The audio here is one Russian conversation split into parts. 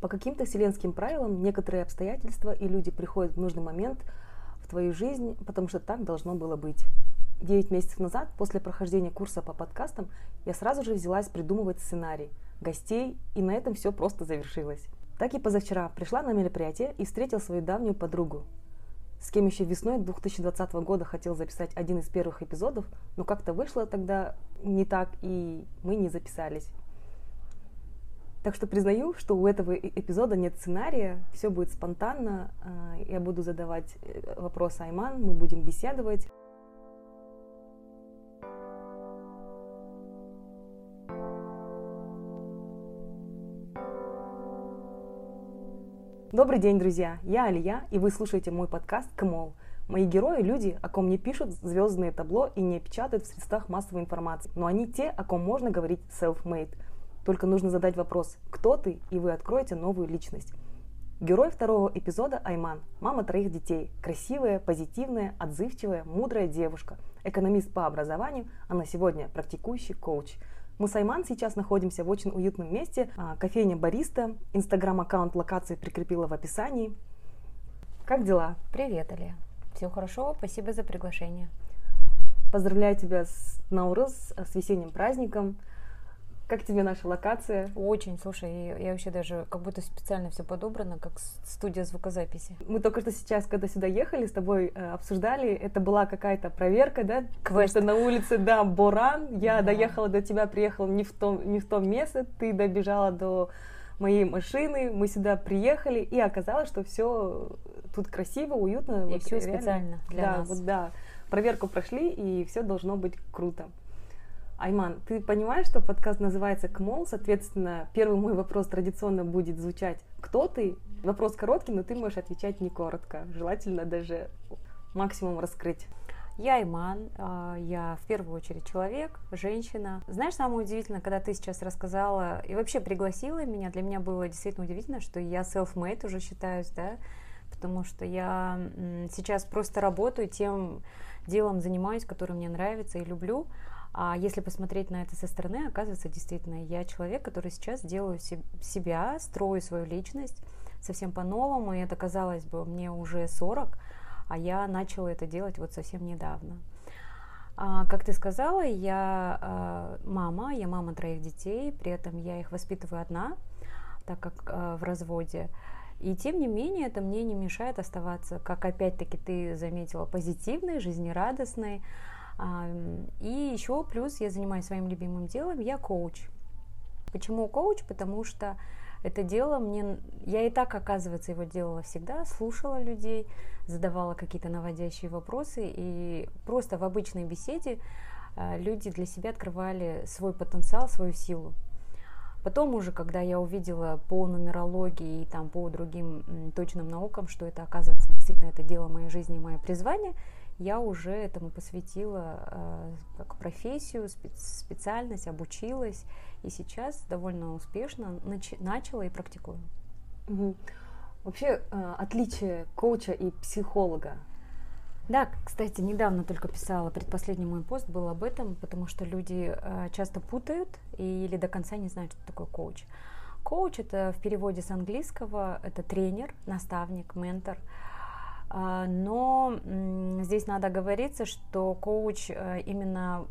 По каким-то вселенским правилам некоторые обстоятельства и люди приходят в нужный момент в твою жизнь, потому что так должно было быть. Девять месяцев назад, после прохождения курса по подкастам, я сразу же взялась придумывать сценарий, гостей, и на этом все просто завершилось. Так и позавчера пришла на мероприятие и встретила свою давнюю подругу, с кем еще весной 2020 года хотел записать один из первых эпизодов, но как-то вышло тогда не так, и мы не записались. Так что признаю, что у этого эпизода нет сценария, все будет спонтанно. А, я буду задавать э, вопросы Айман, мы будем беседовать. Добрый день, друзья! Я Алия, и вы слушаете мой подкаст «КМОЛ». Мои герои – люди, о ком не пишут звездные табло и не печатают в средствах массовой информации. Но они те, о ком можно говорить self-made. Только нужно задать вопрос «Кто ты?» и вы откроете новую личность. Герой второго эпизода Айман, мама троих детей, красивая, позитивная, отзывчивая, мудрая девушка, экономист по образованию, а на сегодня практикующий коуч – мы с Айман сейчас находимся в очень уютном месте. А, кофейня Бариста. Инстаграм-аккаунт локации прикрепила в описании. Как дела? Привет, Алия. Все хорошо, спасибо за приглашение. Поздравляю тебя с Наурыз, с весенним праздником. Как тебе наша локация? Очень, слушай, я вообще даже как будто специально все подобрано, как студия звукозаписи. Мы только что сейчас, когда сюда ехали, с тобой э, обсуждали, это была какая-то проверка, да? Квест. Потому что на улице, да, Боран, я да. доехала до тебя, приехала не в том, не в том месте, ты добежала до моей машины, мы сюда приехали, и оказалось, что все тут красиво, уютно. И вот все реально. специально для да, нас. Вот, да, проверку прошли, и все должно быть круто. Айман, ты понимаешь, что подкаст называется КМОЛ, соответственно, первый мой вопрос традиционно будет звучать «Кто ты?». Вопрос короткий, но ты можешь отвечать не коротко, желательно даже максимум раскрыть. Я Айман, а, я в первую очередь человек, женщина. Знаешь, самое удивительное, когда ты сейчас рассказала и вообще пригласила меня, для меня было действительно удивительно, что я self-made уже считаюсь, да, потому что я сейчас просто работаю тем делом, занимаюсь, которое мне нравится и люблю. А если посмотреть на это со стороны, оказывается, действительно, я человек, который сейчас делаю себя, строю свою личность совсем по-новому, и это, казалось бы, мне уже 40, а я начала это делать вот совсем недавно. А, как ты сказала, я а, мама, я мама троих детей, при этом я их воспитываю одна, так как а, в разводе. И тем не менее, это мне не мешает оставаться, как опять-таки ты заметила, позитивной, жизнерадостной, и еще плюс я занимаюсь своим любимым делом, я коуч. Почему коуч? Потому что это дело мне... Я и так, оказывается, его делала всегда, слушала людей, задавала какие-то наводящие вопросы, и просто в обычной беседе а, люди для себя открывали свой потенциал, свою силу. Потом уже, когда я увидела по нумерологии и там по другим точным наукам, что это оказывается действительно это дело моей жизни, мое призвание – я уже этому посвятила э, как профессию, специальность, обучилась, и сейчас довольно успешно нач- начала и практикую. Угу. Вообще э, отличие коуча и психолога. Да, кстати, недавно только писала, предпоследний мой пост был об этом, потому что люди э, часто путают или до конца не знают, что такое коуч. Коуч это в переводе с английского это тренер, наставник, ментор. А, но здесь надо говориться, что коуч э, именно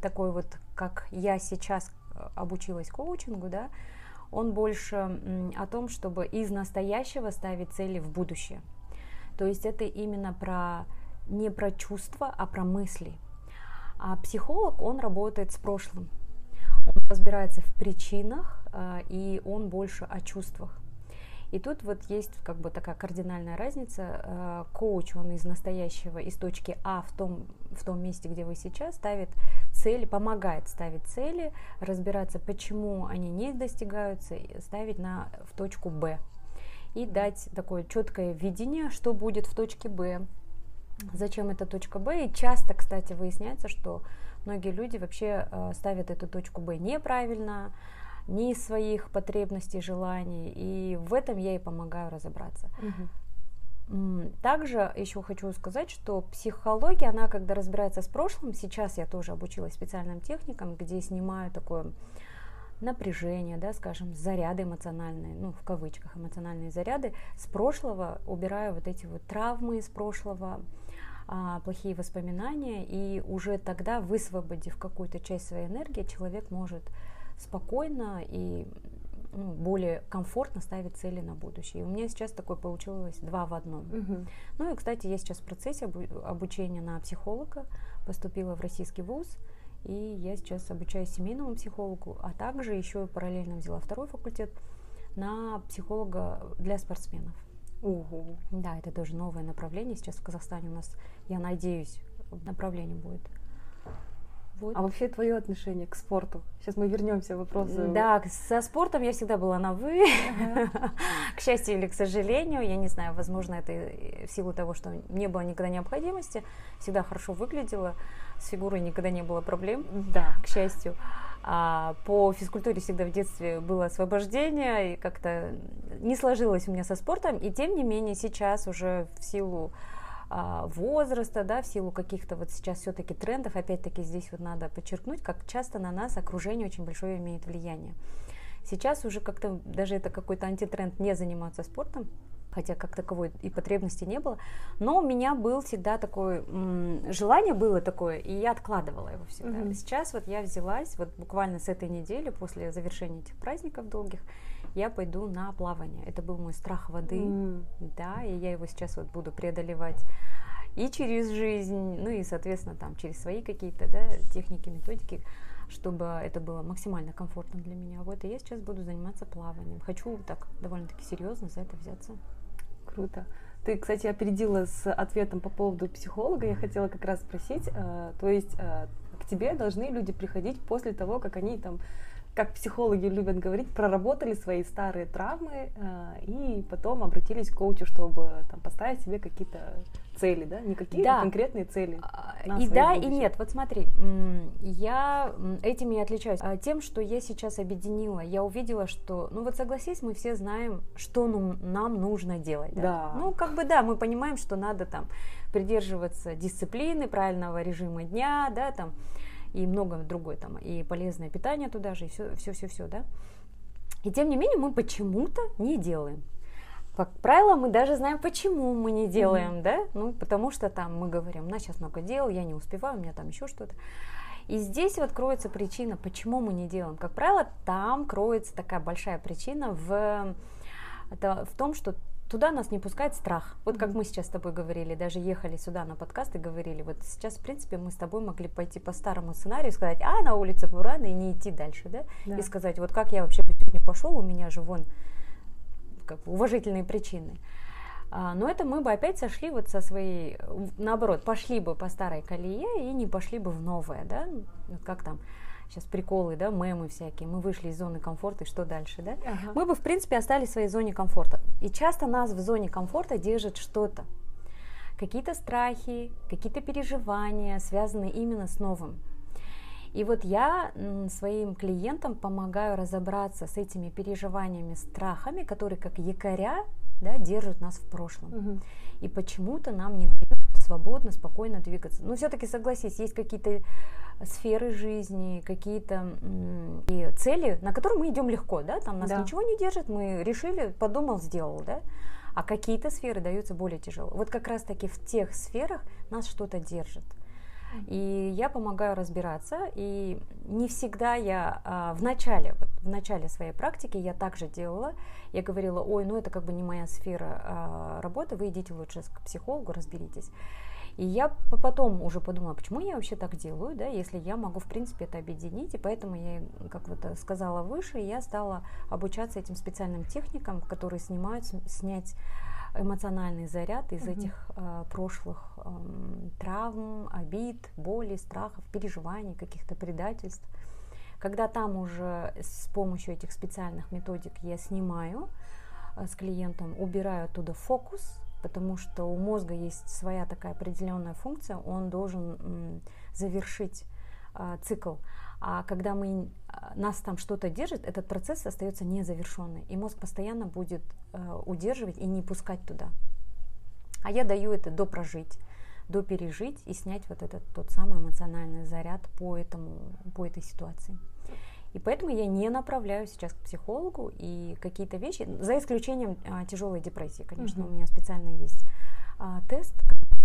такой вот, как я сейчас э, обучилась коучингу, да, он больше о том, чтобы из настоящего ставить цели в будущее. То есть это именно про не про чувства, а про мысли. А психолог, он работает с прошлым. Он разбирается в причинах, э, и он больше о чувствах. И тут вот есть как бы такая кардинальная разница. Э, коуч, он из настоящего, из точки А в том, в том месте, где вы сейчас, ставит цели, помогает ставить цели, разбираться, почему они не достигаются, ставить на, в точку Б. И дать такое четкое видение, что будет в точке Б, зачем эта точка Б. И часто, кстати, выясняется, что многие люди вообще э, ставят эту точку Б неправильно, не из своих потребностей, желаний. И в этом я и помогаю разобраться. Угу. Также еще хочу сказать, что психология, она когда разбирается с прошлым, сейчас я тоже обучилась специальным техникам, где снимаю такое, напряжение, да, скажем, заряды эмоциональные, ну, в кавычках эмоциональные заряды с прошлого, убираю вот эти вот травмы из прошлого, а, плохие воспоминания, и уже тогда, высвободив какую-то часть своей энергии, человек может спокойно и ну, более комфортно ставить цели на будущее. И у меня сейчас такое получилось два в одном. Мгм. Ну и, кстати, я сейчас в процессе обу- обучения на психолога, поступила в российский вуз, и я сейчас обучаюсь семейному психологу, а также еще и параллельно взяла второй факультет на психолога для спортсменов. Ого. Да, это тоже новое направление. Сейчас в Казахстане у нас, я надеюсь, направление будет. Вот. А вообще твое отношение к спорту? Сейчас мы вернемся к вопросу. Да, со спортом я всегда была на вы. К счастью или к сожалению, я не знаю, возможно, это в силу того, что не было никогда необходимости, всегда хорошо выглядела, с фигурой никогда не было проблем, Да. к счастью. А по физкультуре всегда в детстве было освобождение, и как-то не сложилось у меня со спортом, и тем не менее сейчас уже в силу возраста, да, в силу каких-то вот сейчас все-таки трендов, опять-таки здесь вот надо подчеркнуть, как часто на нас окружение очень большое имеет влияние. Сейчас уже как-то даже это какой-то антитренд не заниматься спортом, хотя как таковой и потребности не было, но у меня был всегда такое, желание было такое, и я откладывала его всегда. Мгм. Сейчас вот я взялась, вот буквально с этой недели, после завершения этих праздников долгих, я пойду на плавание. Это был мой страх воды, М. да, и я его сейчас вот буду преодолевать и через жизнь, ну и, соответственно, там через свои какие-то, да, техники, методики, чтобы это было максимально комфортно для меня. Вот, и я сейчас буду заниматься плаванием. Хочу так довольно-таки серьезно за это взяться. Круто. Ты, кстати, опередила с ответом по поводу психолога. Я хотела как раз спросить, э, то есть э, к тебе должны люди приходить после того, как они там, как психологи любят говорить, проработали свои старые травмы э, и потом обратились к коучу, чтобы там поставить себе какие-то цели, да? Не какие-то Да. конкретные цели. А, И да, и будущее. нет. Вот смотри, я этим и отличаюсь. А, Тем, что я сейчас объединила, я увидела, что, ну вот согласись, мы все знаем, что ну- нам нужно делать. Да. Ну, как бы да, мы понимаем, что надо там придерживаться дисциплины, правильного режима дня, да, там, и много другое там, и полезное питание туда же, и все, все, все, все, да. И тем не менее мы почему-то не делаем. Как правило, мы даже знаем, почему мы не делаем, да? Ну, потому что там мы говорим, у нас сейчас много дел, я не успеваю, у меня там еще что-то. И здесь вот кроется причина, почему мы не делаем. Как правило, там кроется такая большая причина в, это в том, что туда нас не пускает страх. Вот как мы сейчас с тобой говорили, даже ехали сюда на подкаст и говорили, вот сейчас, в принципе, мы с тобой могли пойти по старому сценарию, сказать, а, на улице Бурана, и не идти дальше, да? Да. И сказать, вот как я вообще бы сегодня пошел, у меня же вон как бы уважительные причины. А, Но это мы бы опять сошли вот со своей, наоборот, пошли бы по старой колее и не пошли бы в новое, да, как там сейчас приколы, да, мемы всякие, мы вышли из зоны комфорта, и что дальше, да? Ага. Мы бы, в принципе, остались в своей зоне комфорта. И часто нас в зоне комфорта держит что-то. Какие-то страхи, какие-то переживания, связанные именно с новым. И вот я своим клиентам помогаю разобраться с этими переживаниями, страхами, которые как якоря да, держат нас в прошлом. Мгм. И почему-то нам не дают свободно, спокойно двигаться. Но все-таки согласись, есть какие-то сферы жизни, какие-то и цели, на которые мы идем легко, да, там нас Да. ничего не держит, мы решили, подумал, сделал, да. А какие-то сферы даются более тяжело. Вот как раз-таки в тех сферах нас что-то держит. И я помогаю разбираться, и не всегда я а, в начале, вот в начале своей практики я также делала, я говорила, ой, ну это как бы не моя сфера а, работы, вы идите лучше к психологу, разберитесь. И я по- потом уже подумала, почему я вообще так делаю, да, если я могу, в принципе, это объединить, и поэтому я, как вот э, сказала выше, я стала обучаться этим специальным техникам, которые снимают, снять эмоциональный заряд из Мгм. этих э, прошлых эм, травм, обид, боли, страхов, переживаний, каких-то предательств. Когда там уже с помощью этих специальных методик я снимаю э, с клиентом, убираю оттуда фокус, потому что у мозга есть своя такая определенная функция, он должен м, завершить а, цикл. А когда мы, а, нас там что-то держит, этот процесс остается незавершенный, и мозг постоянно будет э, удерживать и не пускать туда. А я даю это допрожить, допережить и снять вот этот тот самый эмоциональный заряд по, этому, по этой ситуации. И поэтому я не направляю сейчас к психологу и какие-то вещи, за исключением а, тяжелой депрессии, конечно, mm-hmm. у меня специально есть а, тест,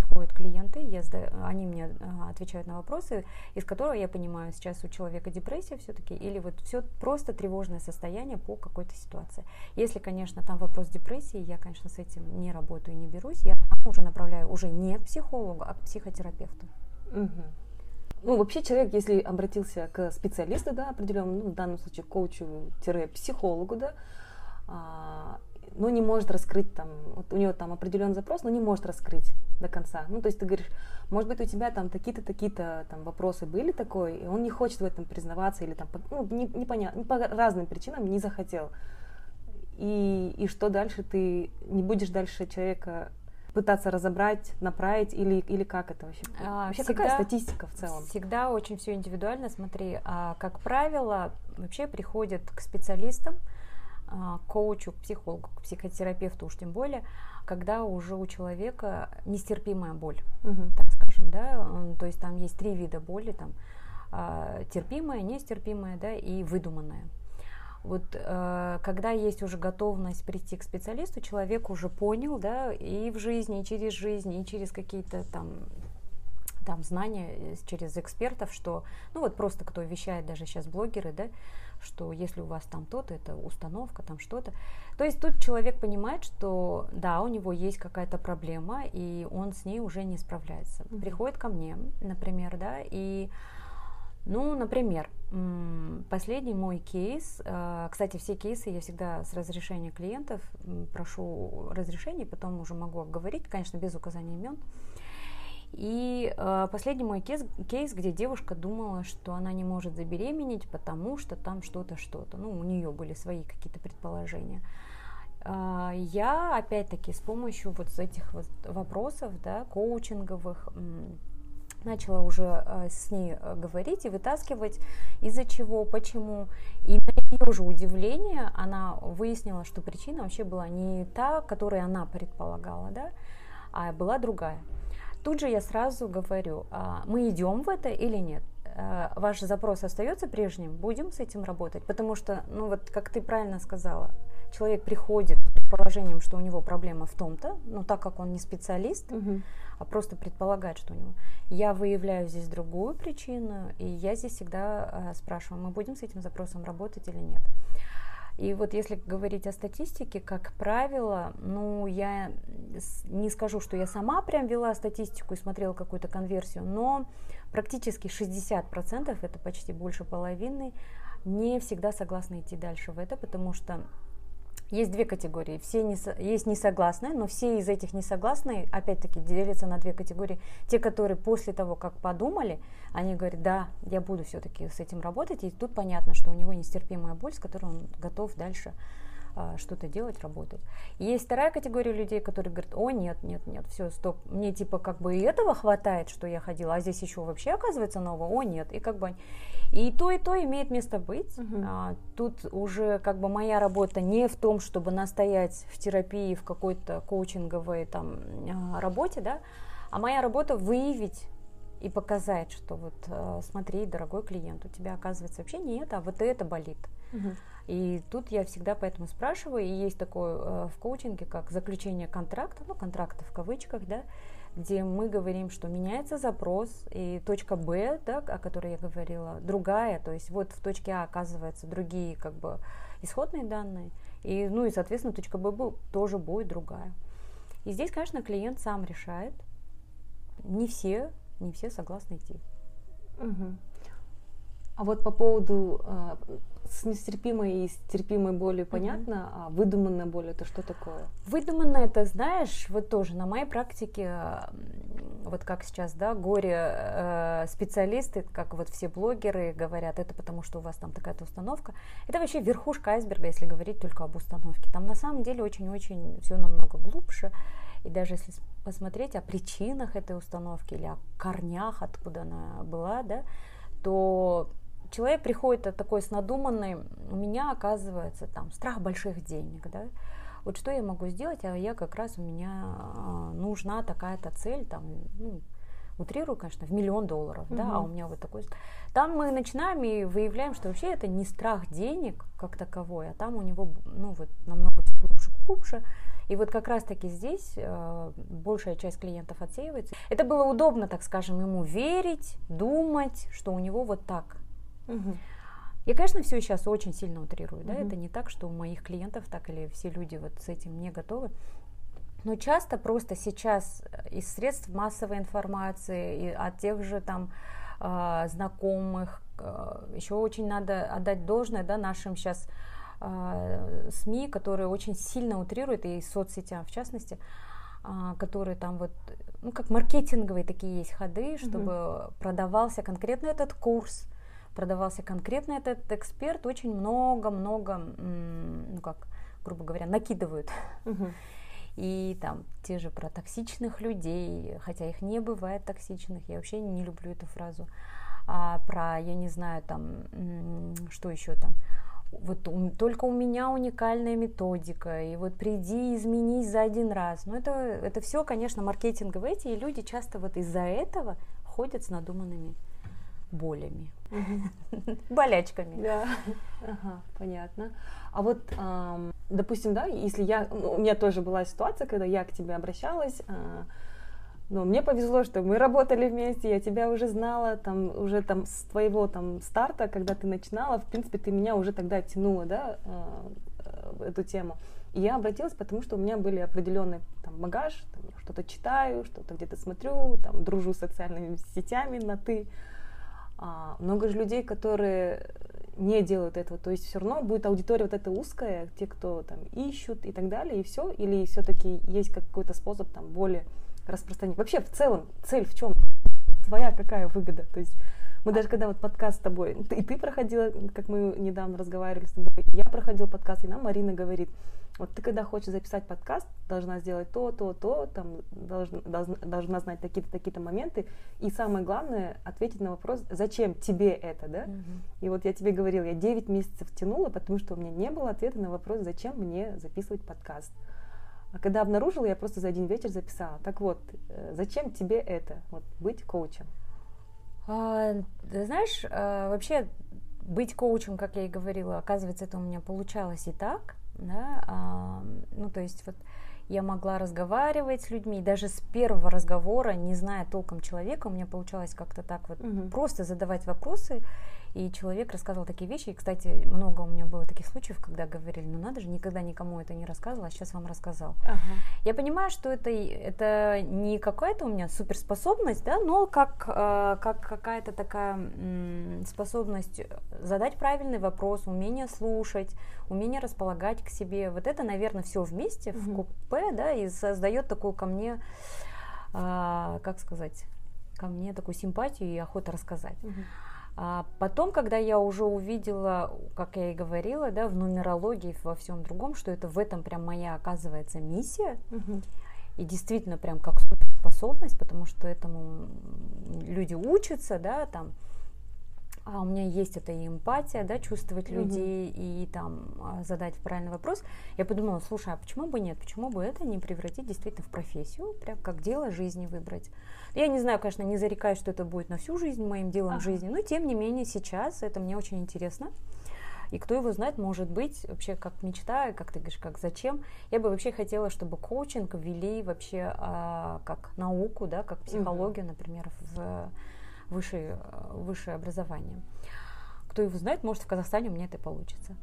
приходят клиенты, я они мне а, отвечают на вопросы, из которого я понимаю, сейчас у человека депрессия все-таки или вот все просто тревожное состояние по какой-то ситуации. Если, конечно, там вопрос депрессии, я, конечно, с этим не работаю, не берусь, я уже направляю уже не к психологу, а к психотерапевту. Угу. Ну, вообще человек, если обратился к специалисту, да, определенному, ну, в данном случае коучу-психологу, да, а, но не может раскрыть там, вот у него там определенный запрос, но не может раскрыть до конца. Ну, то есть ты говоришь, может быть, у тебя там такие-то, такие-то там вопросы были такой, и он не хочет в этом признаваться или там, ну, не, непонятно, по разным причинам не захотел. И, и что дальше? Ты не будешь дальше человека пытаться разобрать, направить или, или как это вообще? А, вообще всегда, какая статистика в целом? Всегда очень все индивидуально. Смотри, а, как правило, вообще приходят к специалистам, а, коучу, к психологу, к психотерапевту уж тем более, когда уже у человека нестерпимая боль, угу. так скажем, да, то есть там есть три вида боли, там а, терпимая, нестерпимая, да, и выдуманная. Вот э, когда есть уже готовность прийти к специалисту, человек уже понял, да, и в жизни, и через жизнь, и через какие-то там там знания через экспертов, что, ну вот просто кто вещает, даже сейчас блогеры, да, что если у вас там то-то, это установка, там что-то. То есть тут человек понимает, что да, у него есть какая-то проблема, и он с ней уже не справляется. Mm-hmm. Приходит ко мне, например, да, и, ну, например, последний мой кейс, э, кстати, все кейсы я всегда с разрешения клиентов прошу разрешения, потом уже могу говорить, конечно, без указания имен. И э, последний мой кейс, кейс, где девушка думала, что она не может забеременеть, потому что там что-то, что-то. Ну, у нее были свои какие-то предположения. Э, я, опять-таки, с помощью вот этих вот вопросов, да, коучинговых, начала уже э, с ней э, говорить и вытаскивать, из-за чего, почему. И на ее же удивление она выяснила, что причина вообще была не та, которую она предполагала, да, а была другая. Тут же я сразу говорю, а, мы идем в это или нет? А, ваш запрос остается прежним, будем с этим работать, потому что, ну вот, как ты правильно сказала, человек приходит с положением, что у него проблема в том-то, но так как он не специалист, угу. а просто предполагает, что у него, я выявляю здесь другую причину, и я здесь всегда э, спрашиваю, мы будем с этим запросом работать или нет. И вот если говорить о статистике, как правило, ну, я не скажу, что я сама прям вела статистику и смотрела какую-то конверсию, но практически 60%, это почти больше половины, не всегда согласны идти дальше в это, потому что есть две категории. Все не, есть несогласные, но все из этих несогласные, опять-таки, делятся на две категории. Те, которые после того, как подумали, они говорят, да, я буду все-таки с этим работать. И тут понятно, что у него нестерпимая боль, с которой он готов дальше что-то делать, работать. есть вторая категория людей, которые говорят, о, нет, нет, нет, все, стоп, мне типа как бы и этого хватает, что я ходила, а здесь еще вообще оказывается нового, о, нет, и как бы... И то, и то имеет место быть. Uh-huh. А, тут уже как бы моя работа не в том, чтобы настоять в терапии, в какой-то коучинговой там а, работе, да, а моя работа выявить и показать, что вот э, смотри, дорогой клиент, у тебя оказывается вообще не это, а вот это болит. Угу. И тут я всегда поэтому спрашиваю, и есть такое э, в коучинге, как заключение контракта, ну, контракта в кавычках, да, где мы говорим, что меняется запрос, и точка Б, да, о которой я говорила, другая, то есть вот в точке А оказывается другие как бы исходные данные, и, ну и, соответственно, точка Б тоже будет другая. И здесь, конечно, клиент сам решает. Не все не все согласны идти. Угу. А вот по поводу э, с нестерпимой и терпимой болью понятно, mm-hmm. а выдуманная боль это что такое? Выдуманная это, знаешь, вот тоже на моей практике, вот как сейчас, да, горе э, специалисты, как вот все блогеры говорят, это потому что у вас там такая-то установка. Это вообще верхушка айсберга, если говорить только об установке. Там на самом деле очень-очень все намного глубже. И даже если посмотреть о причинах этой установки или о корнях, откуда она была, да, то человек приходит такой с надуманной, у меня оказывается там страх больших денег, да, вот что я могу сделать, а я как раз у меня а, нужна такая-то цель, там, ну, утрирую, конечно, в миллион долларов, угу. да, а у меня вот такой... Там мы начинаем и выявляем, что вообще это не страх денег как таковой, а там у него, ну, вот намного глубже, глубже. И вот как раз-таки здесь э, большая часть клиентов отсеивается. Это было удобно, так скажем, ему верить, думать, что у него вот так. Угу. Я, конечно, все сейчас очень сильно утрирую, да, это не так, что у моих клиентов так или все люди вот с этим не готовы. Но часто просто сейчас из средств массовой информации, и от тех же там э, знакомых, э, еще очень надо отдать должное, да, нашим сейчас э, СМИ, которые очень сильно утрируют, и соцсетям в частности, э, которые там вот, ну, как маркетинговые такие есть ходы, чтобы mm-hmm. продавался конкретно этот курс, продавался конкретно этот эксперт, очень много-много, ну как, грубо говоря, накидывают. И там те же про токсичных людей, хотя их не бывает токсичных, я вообще не люблю эту фразу. А про, я не знаю, там, что еще там, вот у, только у меня уникальная методика, и вот приди, изменись за один раз. Но это, это все, конечно, маркетинговые эти, и люди часто вот из-за этого ходят с надуманными болями, болячками. Да, ага, понятно. А вот, допустим, да, если я, ну, у меня тоже была ситуация, когда я к тебе обращалась, а, но мне повезло, что мы работали вместе, я тебя уже знала, там, уже там с твоего там старта, когда ты начинала, в принципе, ты меня уже тогда тянула, да, а, эту тему. И я обратилась, потому что у меня были определенный там багаж, там, что-то читаю, что-то где-то смотрю, там, дружу с социальными сетями на ты. А, много же людей, которые не делают этого, то есть все равно будет аудитория вот эта узкая, те, кто там ищут и так далее, и все, или все-таки есть какой-то способ там более распространить. Вообще в целом цель в чем? Твоя какая выгода? То есть мы даже когда вот подкаст с тобой, и ты проходила, как мы недавно разговаривали с тобой, я проходила подкаст, и нам Марина говорит, вот ты когда хочешь записать подкаст, должна сделать то, то, то, там должна, должна, знать такие-то, такие-то моменты. И самое главное, ответить на вопрос, зачем тебе это, да? Угу. И вот я тебе говорила, я 9 месяцев тянула, потому что у меня не было ответа на вопрос, зачем мне записывать подкаст. А когда обнаружила, я просто за один вечер записала. Так вот, э, зачем тебе это, вот, быть коучем? А, знаешь, а, вообще быть коучем, как я и говорила, оказывается, это у меня получалось и так да, а, ну то есть вот я могла разговаривать с людьми, даже с первого разговора, не зная толком человека, у меня получалось как-то так вот угу. просто задавать вопросы, и человек рассказывал такие вещи. И, кстати, много у меня было таких случаев, когда говорили, ну надо же, никогда никому это не рассказывала, а сейчас вам рассказал. Ага. Я понимаю, что это, это не какая-то у меня суперспособность, да, но как, э, как какая-то такая м, способность задать правильный вопрос, умение слушать, умение располагать к себе. Вот это, наверное, все вместе угу. в купе, да, и создает такую ко мне, э, как сказать, ко мне такую симпатию и охоту рассказать. Угу. А потом, когда я уже увидела, как я и говорила, да, в нумерологии, во всем другом, что это в этом прям моя, оказывается, миссия, угу. и действительно прям как способность, потому что этому люди учатся, да, там, а у меня есть эта и эмпатия, да, чувствовать людей mm-hmm. и там а, задать правильный вопрос, я подумала, слушай, а почему бы нет, почему бы это не превратить действительно в профессию, прям как дело жизни выбрать. Я не знаю, конечно, не зарекаюсь, что это будет на всю жизнь моим делом ага. жизни, но тем не менее сейчас это мне очень интересно. И кто его знает, может быть, вообще как мечта, как ты говоришь, как зачем. Я бы вообще хотела, чтобы коучинг ввели вообще а, как науку, да, как психологию, угу. например, в высшее, высшее образование. Кто его знает, может в Казахстане у меня это получится.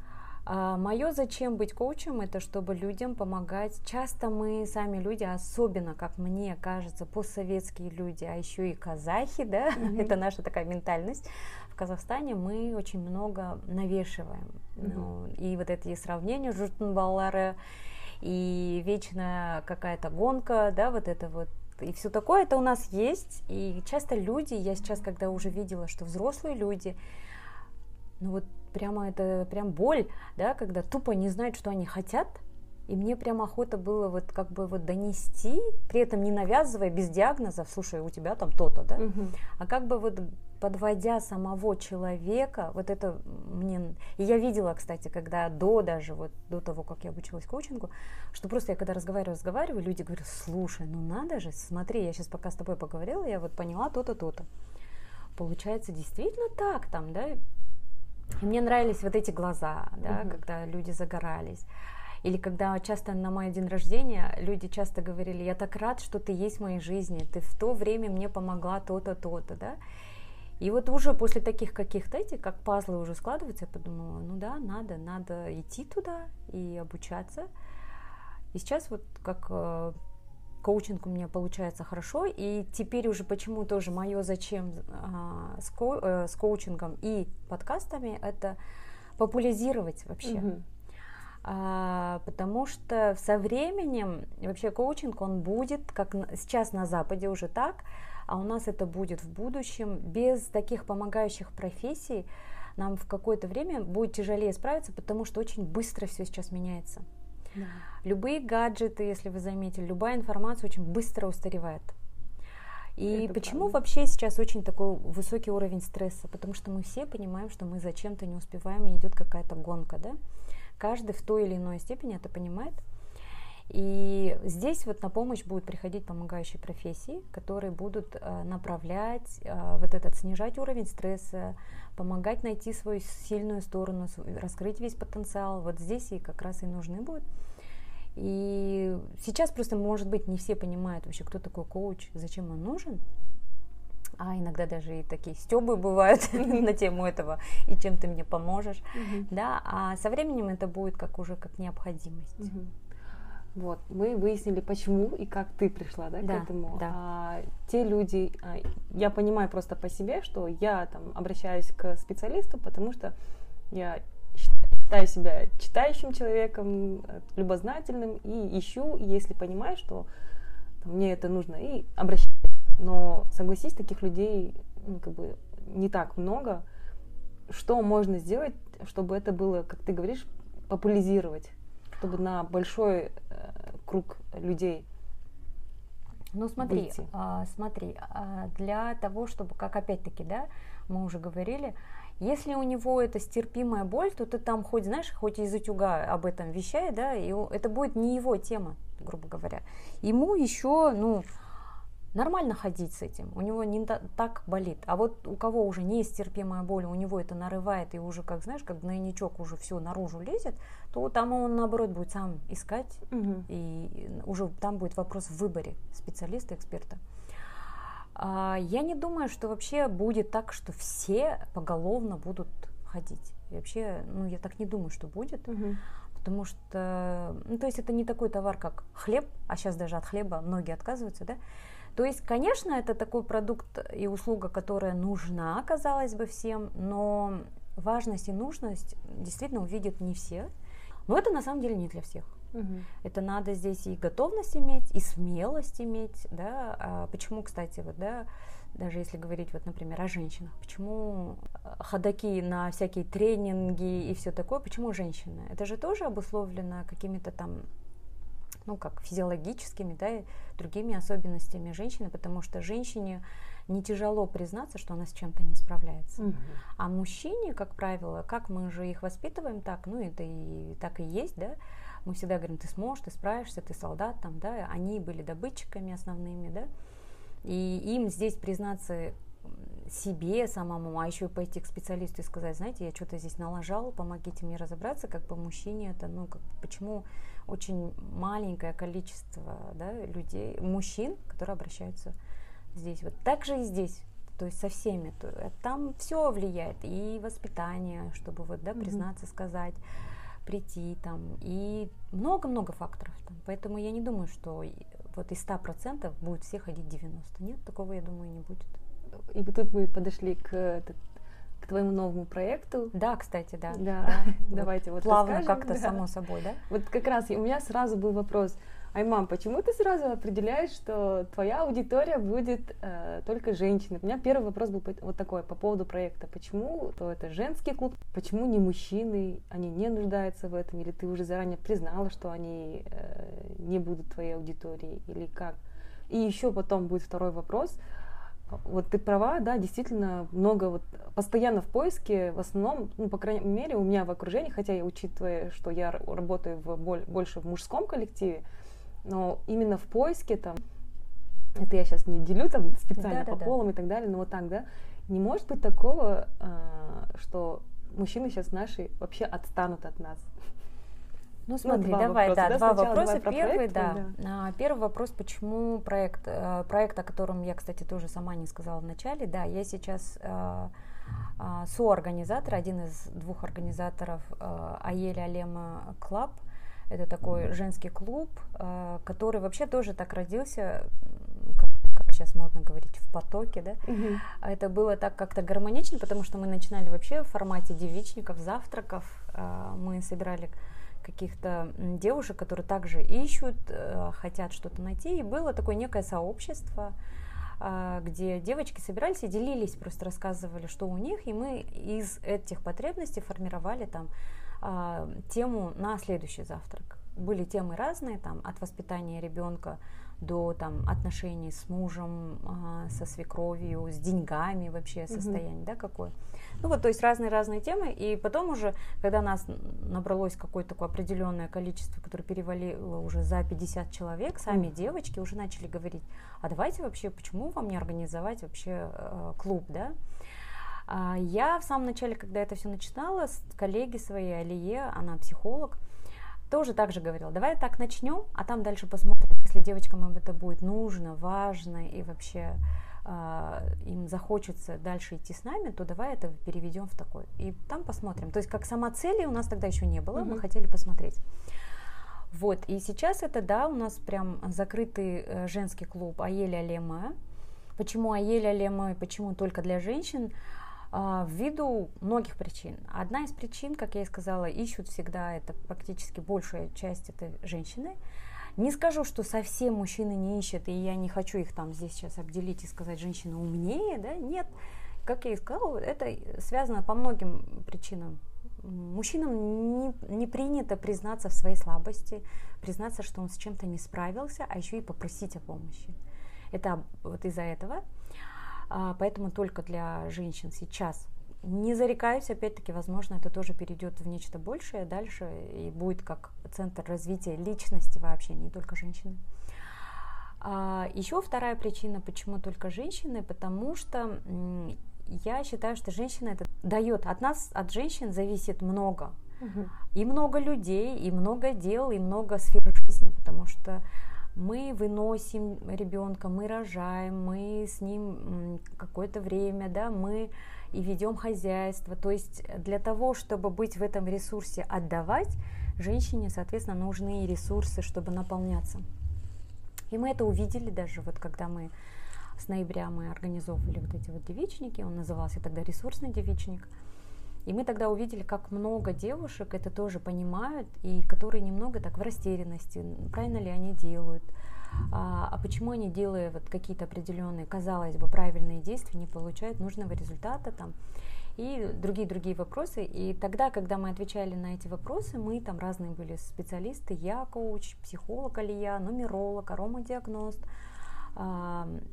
А мое зачем быть коучем, это чтобы людям помогать. Часто мы сами люди, особенно, как мне кажется, постсоветские люди, а еще и казахи, да, mm-hmm. это наша такая ментальность. В Казахстане мы очень много навешиваем. Mm-hmm. Ну, и вот эти сравнения журтынбалары, и вечная какая-то гонка, да, вот это вот и все такое, это у нас есть. И часто люди, я сейчас, когда уже видела, что взрослые люди, ну вот прямо это прям боль, да, когда тупо не знают, что они хотят, И мне прям охота было вот как бы вот донести, при этом не навязывая, без диагнозов, слушай, у тебя там то-то, да? Мгм. А как бы вот подводя самого человека, вот это мне... И я видела, кстати, когда до даже, вот до того, как я обучилась коучингу, что просто я когда разговариваю, разговариваю, люди говорят, слушай, ну надо же, смотри, я сейчас пока с тобой поговорила, я вот поняла то-то, то-то. Получается, действительно так там, да? И мне нравились вот эти глаза, да, Мгм. когда люди загорались. Или когда часто на мой день рождения люди часто говорили, я так рад, что ты есть в моей жизни, ты в то время мне помогла то-то, то-то, да. И вот уже после таких каких-то этих, как пазлы уже складываются, я подумала, ну да, надо, надо идти туда и обучаться. И сейчас вот как э, коучинг у меня получается хорошо, и теперь уже почему тоже мое зачем а, э, с коучингом и подкастами это популяризировать вообще. Мгм. А, потому что со временем вообще коучинг, он будет, как сейчас на Западе уже так, а у нас это будет в будущем, без таких помогающих профессий нам в какое-то время будет тяжелее справиться, потому что очень быстро все сейчас меняется. Да. Любые гаджеты, если вы заметили, любая информация очень быстро устаревает. И Это почему правда. вообще сейчас очень такой высокий уровень стресса? Потому что мы все понимаем, что мы зачем-то не успеваем, и идет какая-то гонка, да? Каждый в той или иной степени это понимает. И здесь вот на помощь будут приходить помогающие профессии, которые будут э, направлять, э, вот этот, снижать уровень стресса, помогать найти свою сильную сторону, раскрыть весь потенциал. Вот здесь и как раз и нужны будут. И сейчас просто, может быть, не все понимают вообще, кто такой коуч, зачем он нужен. А иногда даже и такие стебы бывают на тему этого, и чем ты мне поможешь. Да, а со временем это будет как уже как необходимость. Вот, мы выяснили, почему и как ты пришла, да, Да, к этому. да. А, те люди, а, я понимаю просто по себе, что я там обращаюсь к специалисту, потому что я считаю себя читающим человеком, э, любознательным и ищу, если понимаю, что там, мне это нужно, и обращаюсь. Но согласись, таких людей ну, как бы не так много. Что можно сделать, чтобы это было, как ты говоришь, популяризировать? чтобы на большой э, круг людей. Ну смотри, выйти. а, смотри, а, для того, чтобы, как опять-таки, да, мы уже говорили, если у него это стерпимая боль, то ты там хоть, знаешь, хоть из утюга об этом вещай, да, и это будет не его тема, грубо говоря. Ему еще, ну, нормально ходить с этим, у него не та- так болит. А вот у кого уже нестерпимая боль, у него это нарывает, и уже, как знаешь, как гнойничок уже все наружу лезет, то там он, наоборот, будет сам искать и уже там будет вопрос в выборе специалиста, эксперта. А, Я не думаю, что вообще будет так, что все поголовно будут ходить. И вообще, ну, я так не думаю, что будет, Мгм. потому что, ну, то есть это не такой товар, как хлеб, а сейчас даже от хлеба многие отказываются, да. То есть, конечно, это такой продукт и услуга, которая нужна, казалось бы, всем, но важность и нужность действительно увидят не все. Но это на самом деле не для всех. Мгм. Это надо здесь и готовность иметь, и смелость иметь, да. А почему, кстати, вот, да, даже если говорить, вот, например, о женщинах, почему э, ходаки на всякие тренинги и все такое, почему женщины? Это же тоже обусловлено какими-то там ну, как физиологическими, да, и другими особенностями женщины, потому что женщине не тяжело признаться, что она с чем-то не справляется. Мгм. А мужчине, как правило, как мы же их воспитываем так, ну это и так и есть, да, мы всегда говорим, ты сможешь, ты справишься, ты солдат, там, да, они были добытчиками основными, да, и им здесь признаться себе самому, а еще и пойти к специалисту и сказать, знаете, я что-то здесь налажал, помогите мне разобраться, как бы мужчине это, ну, как, почему очень маленькое количество да, людей, мужчин, которые обращаются здесь. Вот так же и здесь. То есть со всеми. То, э, там все влияет. И воспитание, чтобы вот, да, признаться, сказать, прийти там. И много-много факторов. Там. Поэтому я не думаю, что вот из 100% будет все ходить 90. Нет, такого, я думаю, не будет. И вот тут мы подошли к, этот- к твоему новому проекту. Да, кстати, да. Да, да. давайте вот Плавно как-то да. само собой, да? Вот как раз у меня сразу был вопрос, Аймам, почему ты сразу определяешь, что твоя аудитория будет э, только женщины? У меня первый вопрос был вот такой по поводу проекта. Почему то это женский клуб, почему не мужчины, они не нуждаются в этом, или ты уже заранее признала, что они э, не будут твоей аудиторией, или как? И еще потом будет второй вопрос. Вот ты права, да, действительно много вот постоянно в поиске, в основном, ну, по крайней мере, у меня в окружении, хотя я учитывая, что я работаю в, больше в мужском коллективе, но именно в поиске там, это я сейчас не делю там специально да, по да, полам да. и так далее, но вот так, да, не может быть такого, а, что мужчины сейчас наши вообще отстанут от нас. Ну, ну смотри, ну, давай, вопроса, да, да, два вопроса. Давай Первый, проект, да. да. Первый вопрос, почему проект, э, проект, о котором я, кстати, тоже сама не сказала в начале, да, я сейчас э, э, соорганизатор, один из двух организаторов Аели Алема Club, это такой женский клуб, который вообще тоже так родился, как сейчас модно говорить, в потоке, да. Угу. Это было так как-то гармонично, потому что мы начинали вообще в формате девичников, завтраков. Мы собирали каких-то девушек, которые также ищут, э, хотят что-то найти. И было такое некое сообщество, где девочки собирались и делились, просто рассказывали, что у них, и мы из этих потребностей формировали там а, тему на следующий завтрак. Были темы разные, там, от воспитания ребенка до там, отношений с мужем, а, со свекровью, с деньгами вообще состояние, mm-hmm. да, какое. Ну вот, то есть разные-разные темы, и потом уже, когда нас набралось какое-то такое определенное количество, которое перевалило уже за 50 человек, сами mm-hmm. девочки уже начали говорить, а давайте вообще, почему вам не организовать вообще э, клуб, да? А, я в самом начале, когда это все начинала, с коллеги своей, Алие, она психолог, тоже так же говорила, давай так начнем, а там дальше посмотрим, если девочкам это будет нужно, важно и вообще э, им захочется дальше идти с нами, то давай это переведем в такой. И там посмотрим. То есть как сама цели у нас тогда еще не было, mm-hmm. мы хотели посмотреть. Вот, и сейчас это, да, у нас прям закрытый э, женский клуб Аеля Лема. Почему Аеля Лема и почему только для женщин? А, ввиду многих причин. Одна из причин, как я и сказала, ищут всегда, это практически большая часть это женщины. Не скажу, что совсем мужчины не ищут, и я не хочу их там здесь сейчас обделить и сказать, женщина умнее, да, нет. Как я и сказала, это связано по многим причинам. Мужчинам не, не принято признаться в своей слабости, признаться, что он с чем-то не справился, а еще и попросить о помощи. Это вот из-за этого. А, поэтому только для женщин сейчас. Не зарекаюсь, опять-таки, возможно, это тоже перейдет в нечто большее дальше и будет как центр развития личности вообще, не только женщины. А, еще вторая причина, почему только женщины, потому что я считаю, что женщина это дает от нас, от женщин зависит много. Угу. И много людей, и много дел, и много сфер жизни, потому что мы выносим ребенка, мы рожаем, мы с ним какое-то время, да, мы и ведем хозяйство. То есть для того, чтобы быть в этом ресурсе отдавать, женщине, соответственно, нужны ресурсы, чтобы наполняться. И мы это увидели даже, вот когда мы с ноября мы организовывали вот эти вот девичники, он назывался тогда ресурсный девичник – и мы тогда увидели, как много девушек это тоже понимают, и которые немного так в растерянности, правильно ли они делают, а, а почему они, делая вот какие-то определенные, казалось бы, правильные действия, не получают нужного результата там, и другие-другие вопросы. И тогда, когда мы отвечали на эти вопросы, мы там разные были специалисты, я коуч, психолог Алия, нумеролог, аромадиагност,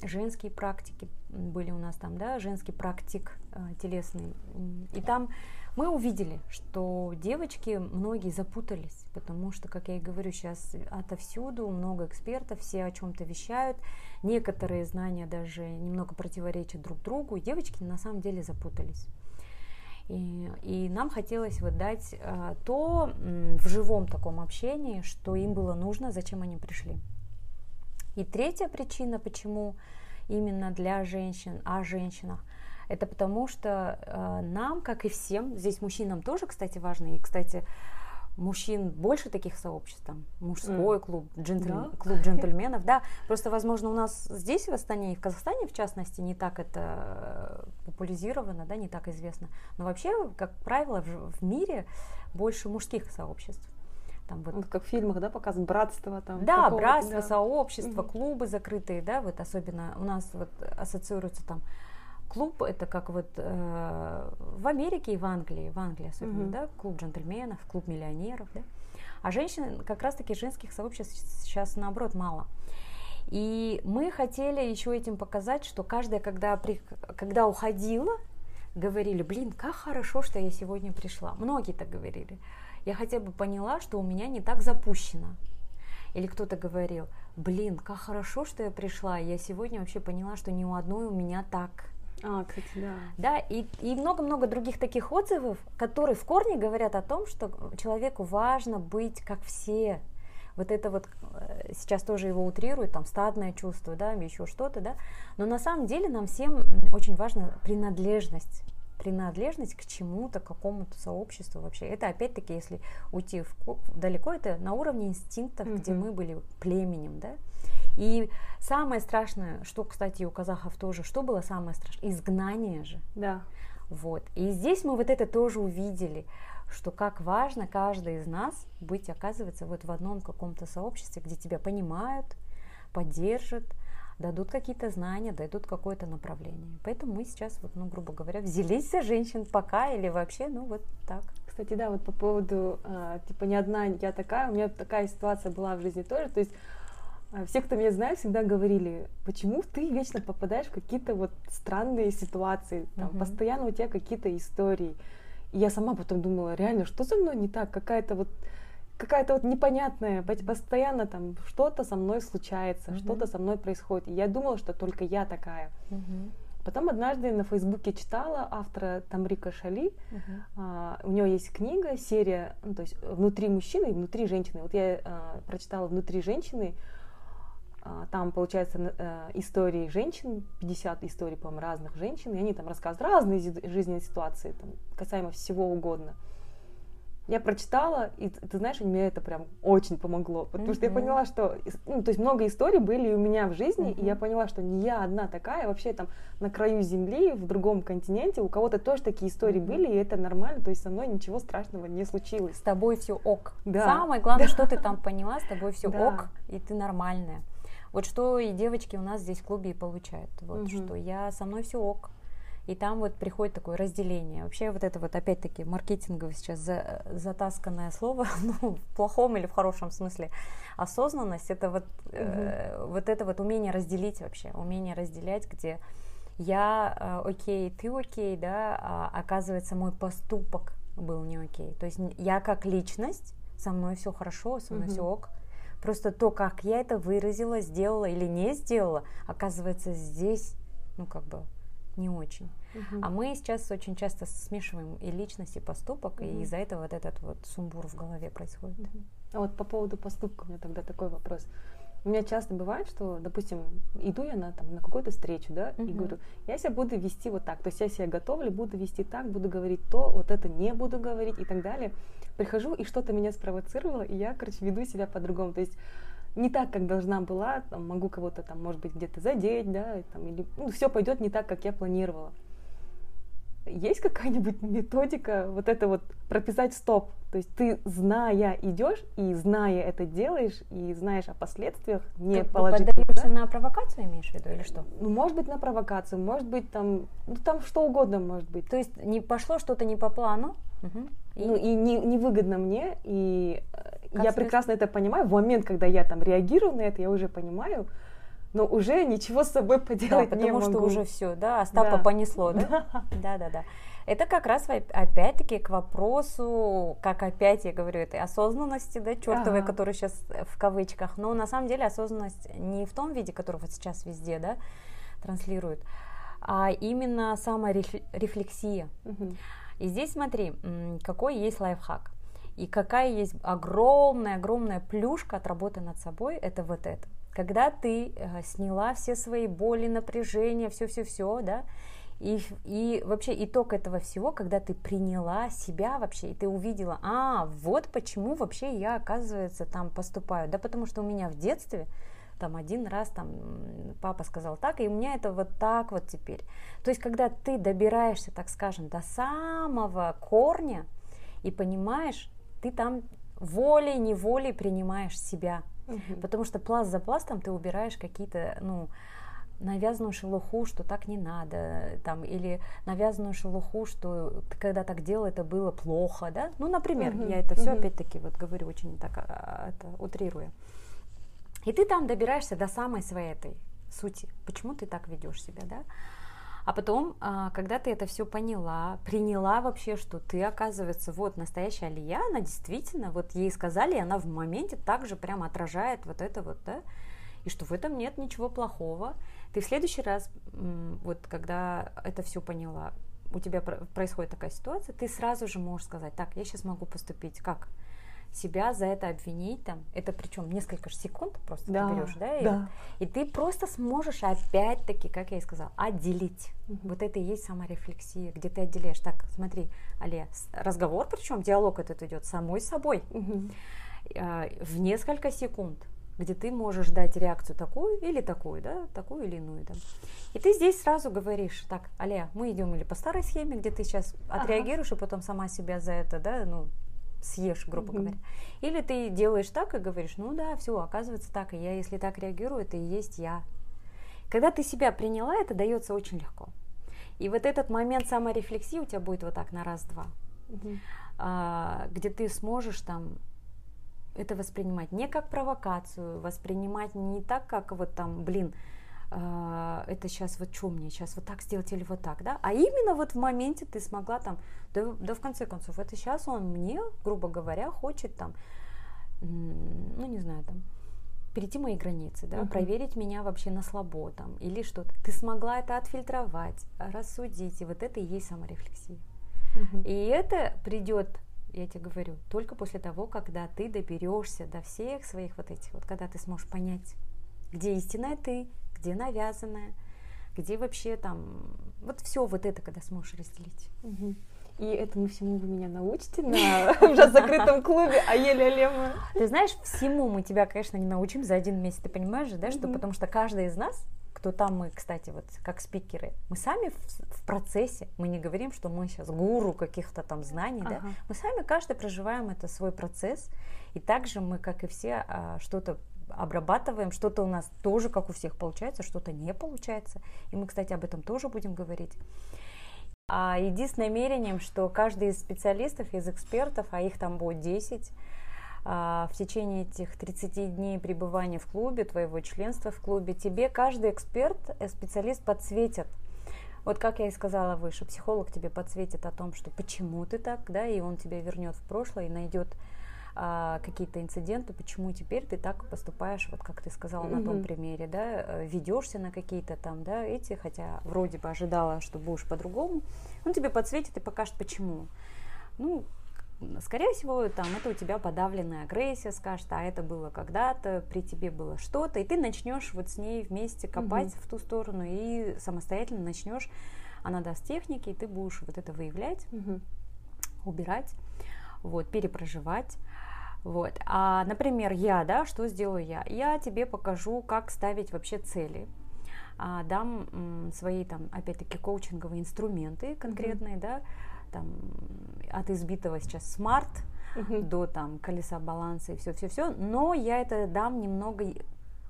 женские практики были у нас там, да, женский практик а, телесный. И там мы увидели, что девочки многие запутались, потому что, как я и говорю, сейчас отовсюду много экспертов, все о чем-то вещают, некоторые знания даже немного противоречат друг другу, девочки на самом деле запутались. И, и нам хотелось вот дать а, то м, в живом таком общении, что им было нужно, зачем они пришли. И третья причина, почему именно для женщин, о женщинах, это потому что э, нам, как и всем, здесь мужчинам тоже, кстати, важно, и, кстати, мужчин больше таких сообществ, там, мужской mm. клуб, джентль... да? клуб джентльменов, да, просто, возможно, у нас здесь, в Астане и в Казахстане, в частности, не так это популяризировано, да, не так известно, но вообще, как правило, в, в мире больше мужских сообществ. Там вот... Ну, как в фильмах, да, показывают братство там. Да, братство, да. сообщество, угу. клубы закрытые, да, вот особенно у нас вот ассоциируется там клуб, это как вот э, в Америке и в Англии, в Англии особенно, угу. да, клуб джентльменов, клуб миллионеров, да. А женщин, как раз-таки женских сообществ сейчас наоборот мало. И мы хотели еще этим показать, что каждая, когда, при, когда уходила, говорили, блин, как хорошо, что я сегодня пришла. Многие так говорили. Я хотя бы поняла, что у меня не так запущено. Или кто-то говорил, блин, как хорошо, что я пришла. Я сегодня вообще поняла, что ни у одной у меня так. А, кстати, да. Да, и, и много-много других таких отзывов, которые в корне говорят о том, что человеку важно быть как все. Вот это вот э, сейчас тоже его утрирует, там стадное чувство, да, еще что-то, да. Но на самом деле нам всем очень важна принадлежность принадлежность к чему-то, к какому-то сообществу вообще. Это опять-таки, если уйти в, далеко, это на уровне инстинктов, mm-hmm. где мы были племенем, да. И самое страшное, что, кстати, у казахов тоже, что было самое страшное? Изгнание же. Да. Вот. И здесь мы вот это тоже увидели, что как важно каждый из нас быть, оказывается, вот в одном каком-то сообществе, где тебя понимают, поддержат, дадут какие-то знания, дадут какое-то направление. Поэтому мы сейчас, вот, ну, грубо говоря, взялись за женщин пока или вообще, ну, вот так. Кстати, да, вот по поводу, э, типа, не одна я такая, у меня такая ситуация была в жизни тоже, то есть а, все, кто меня знает, всегда говорили, почему ты вечно попадаешь в какие-то вот странные ситуации, там, uh-huh. постоянно у тебя какие-то истории. И я сама потом думала, реально, что со мной не так? Какая-то вот какая-то вот непонятная, постоянно там что-то со мной случается, uh-huh. что-то со мной происходит. И я думала, что только я такая. Uh-huh. Потом однажды на Фейсбуке читала автора Тамрика Шали. Uh-huh. А, у него есть книга, серия, ну, то есть внутри мужчины и внутри женщины. Вот я а, прочитала внутри женщины а, там, получается, э, истории женщин, 50 историй, по-моему, разных женщин, и они там рассказывают разные жизненные ситуации, там, касаемо всего угодно. Я прочитала, и ты знаешь, мне это прям очень помогло, потому mm-hmm. что я поняла, что, ну, то есть много историй были у меня в жизни, mm-hmm. и я поняла, что не я одна такая, вообще там на краю земли, в другом континенте, у кого-то тоже такие истории mm-hmm. были, и это нормально, то есть со мной ничего страшного не случилось. С тобой все ок. Да. Самое главное, что ты там поняла, с тобой все ок, и ты нормальная. Вот что и девочки у нас здесь в клубе и получают. Вот угу. что я со мной все ок. И там вот приходит такое разделение. Вообще вот это вот опять-таки маркетинговое сейчас за, затасканное слово, ну, в плохом или в хорошем смысле, осознанность, это вот, угу. э, вот это вот умение разделить вообще, умение разделять, где я э, окей, ты окей, да, а оказывается мой поступок был не окей. То есть я как личность, со мной все хорошо, со мной угу. все ок, Просто то, как я это выразила, сделала или не сделала, оказывается здесь, ну как бы не очень. Угу. А мы сейчас очень часто смешиваем и личность, и поступок, угу. и из-за этого вот этот вот сумбур в голове происходит. Угу. А вот по поводу поступка у меня тогда такой вопрос. У меня часто бывает, что, допустим, иду я на, там, на какую-то встречу, да, uh-huh. и говорю, я себя буду вести вот так, то есть я себя готовлю, буду вести так, буду говорить то, вот это не буду говорить и так далее. Прихожу, и что-то меня спровоцировало, и я, короче, веду себя по-другому. То есть не так, как должна была, там, могу кого-то там, может быть, где-то задеть, да, там, или ну, все пойдет не так, как я планировала. Есть какая-нибудь методика вот это вот прописать стоп? То есть ты, зная, идешь и зная это делаешь, и знаешь о последствиях не. Ты поддаешься да? на провокацию, имеешь в виду, или что? Ну, может быть, на провокацию, может быть, там, ну, там что угодно может быть. То есть не пошло что-то не по плану, угу. и... ну, и не, невыгодно мне, и э, как я сказать? прекрасно это понимаю. В момент, когда я там реагирую на это, я уже понимаю, но уже ничего с собой поделать да, не могу. потому что уже все, да, Остапа да. понесло, да? Да, да, да. Это как раз опять-таки к вопросу, как опять я говорю, этой осознанности, да, чертовой, ага. которая сейчас в кавычках. Но на самом деле осознанность не в том виде, который вот сейчас везде, да, транслируют, а именно саморефлексия. Угу. И здесь смотри, какой есть лайфхак. И какая есть огромная-огромная плюшка от работы над собой, это вот это. Когда ты э, сняла все свои боли, напряжения, все-все-все, да, и, и вообще итог этого всего, когда ты приняла себя вообще, и ты увидела, а, вот почему вообще я, оказывается, там поступаю. Да потому что у меня в детстве там один раз там папа сказал так, и у меня это вот так вот теперь. То есть, когда ты добираешься, так скажем, до самого корня и понимаешь, ты там волей-неволей принимаешь себя. Мгм. Потому что пласт за пластом ты убираешь какие-то, ну, навязанную шелуху, что так не надо, там, или навязанную шелуху, что ты когда так делал, это было плохо, да? Ну, например, Мгм, я это все мгм. опять-таки вот говорю очень так, а, это утрируя. И ты там добираешься до самой своей этой сути. Почему ты так ведешь себя, да? А потом, а, когда ты это все поняла, приняла вообще, что ты, оказывается, вот настоящая Алия, она действительно, вот ей сказали, и она в моменте также прямо отражает вот это вот, да, и что в этом нет ничего плохого. Ты в следующий раз, вот когда это все поняла, у тебя про- происходит такая ситуация, ты сразу же можешь сказать, так, я сейчас могу поступить как? Себя за это обвинить там, это причем несколько ж секунд просто Да, ты берешь, да, и, да. и ты просто сможешь опять-таки, как я и сказала, отделить. Мгм. Вот это и есть саморефлексия, где ты отделяешь. Так, смотри, Алия, с- разговор, причем диалог этот идет самой собой Мгм. а, в несколько секунд, где ты можешь дать реакцию такую или такую, да, такую или иную. Да. И ты здесь сразу говоришь, так, Аля, мы идем или по старой схеме, где ты сейчас Ага. отреагируешь и потом сама себя за это, да, ну, съешь, грубо Мгм. говоря. Или ты делаешь так и говоришь, ну да, все, оказывается так, и я, если так реагирую, это и есть я. Когда ты себя приняла, это дается очень легко. И вот этот момент саморефлексии у тебя будет вот так на раз-два Мгм. а, где ты сможешь там это воспринимать не как провокацию, воспринимать не так, как вот там, блин, это сейчас вот что мне, сейчас вот так сделать или вот так, да, а именно вот в моменте ты смогла там, да, да в конце концов, это сейчас он мне, грубо говоря, хочет там, ну не знаю, там, перейти мои границы, да, Мгм. проверить меня вообще на слабо там, или что-то. Ты смогла это отфильтровать, рассудить, и вот это и есть саморефлексия. Мгм. И это придет, я тебе говорю, только после того, когда ты доберешься до всех своих вот этих, вот когда ты сможешь понять, где истинная ты, где навязанная, где вообще там, вот все вот это, когда сможешь разделить. Мгм. И этому всему вы меня научите на уже закрытом клубе, а еле Алема. Ты знаешь, всему мы тебя, конечно, не научим за один месяц, ты понимаешь же, да, что потому что каждый из нас, кто там мы, кстати, вот как спикеры, мы сами в, в процессе, мы не говорим, что мы сейчас гуру каких-то там знаний, да, Ага. Мы сами каждый проживаем это свой процесс, и также мы, как и все, а, что-то обрабатываем, что-то у нас тоже, как у всех, получается, что-то не получается. И мы, кстати, об этом тоже будем говорить. А единственным намерением, что каждый из специалистов, из экспертов, а их там будет 10, а, в течение этих 30 дней пребывания в клубе, твоего членства в клубе, тебе каждый эксперт, э, специалист подсветит вот как я и сказала выше, психолог тебе подсветит о том, что почему ты так, да, и он тебя вернет в прошлое и найдет а, какие-то инциденты, почему теперь ты так поступаешь, вот как ты сказала на том примере, да, ведешься на какие-то там, да, эти, хотя вроде бы ожидала, что будешь по-другому, он тебе подсветит и покажет, почему. Ну, скорее всего, там это у тебя подавленная агрессия, скажет, а это было когда-то, при тебе было что-то, и ты начнешь вот с ней вместе копать в ту сторону и самостоятельно начнешь, она даст техники, и ты будешь вот это выявлять, Мгм. убирать, вот, перепроживать. Вот. А, например, я, да, что сделаю я? Я тебе покажу, как ставить вообще цели. А, дам м, свои там, опять-таки, коучинговые инструменты конкретные, да, там от избитого сейчас смарт Мгм. до там колеса баланса и все-все-все, но я это дам немного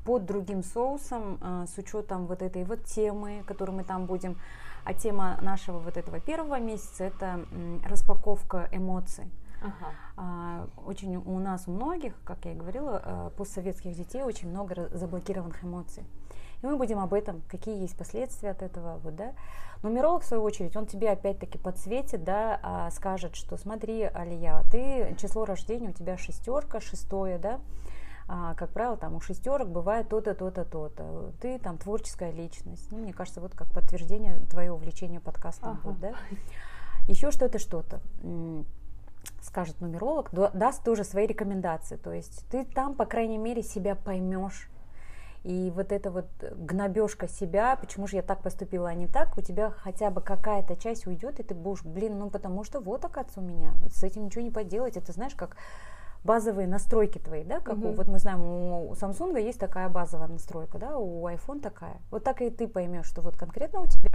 под другим соусом, э, с учетом вот этой вот темы, которую мы там будем. А тема нашего вот этого первого месяца это м, распаковка эмоций. Ага. А, Очень у нас, у многих, как я и говорила, э, постсоветских детей очень много заблокированных эмоций. И мы будем об этом, какие есть последствия от этого. Вот, да. Нумеролог, в свою очередь, он тебе опять-таки подсветит, да, а, скажет, что смотри, Алия, ты число рождения у тебя шестерка, шестое, да, а, как правило, там у шестерок бывает то-то, то-то, то-то. Ты там творческая личность. Ну, мне кажется, вот как подтверждение твоего увлечения подкастом. Ага. Вот, да? Еще что-то, что-то. Скажет нумеролог, да- даст тоже свои рекомендации. То есть ты там, по крайней мере, себя поймешь. И вот эта вот гнобежка себя, почему же я так поступила, а не так, у тебя хотя бы какая-то часть уйдет, и ты будешь, блин, ну потому что вот, оказывается, у меня, с этим ничего не поделать. Это знаешь, как базовые настройки твои, да, как у- Мгм. вот мы знаем, у Samsung есть такая базовая настройка, да, у iPhone такая. Вот так и ты поймешь, что вот конкретно у тебя,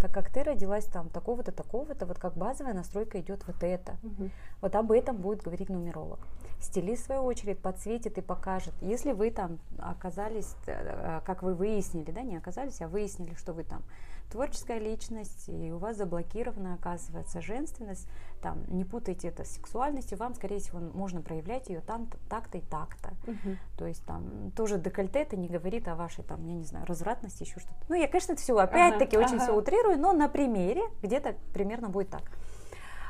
так как ты родилась там такого-то, такого-то, вот как базовая настройка идет вот это. Мгм. Вот об этом будет говорить нумеролог. Стилист, в свою очередь, подсветит и покажет. Если вы там оказались, э, как вы выяснили, да, не оказались, а выяснили, что вы там творческая личность, и у вас заблокирована, оказывается, женственность, там, не путайте это с сексуальностью, вам, скорее всего, можно проявлять ее там так-то и так-то. Угу. То есть там тоже декольте это не говорит о вашей, там, я не знаю, развратности, еще что-то. Ну, я, конечно, это все опять-таки ага, очень ага. все утрирую, но на примере где-то примерно будет так.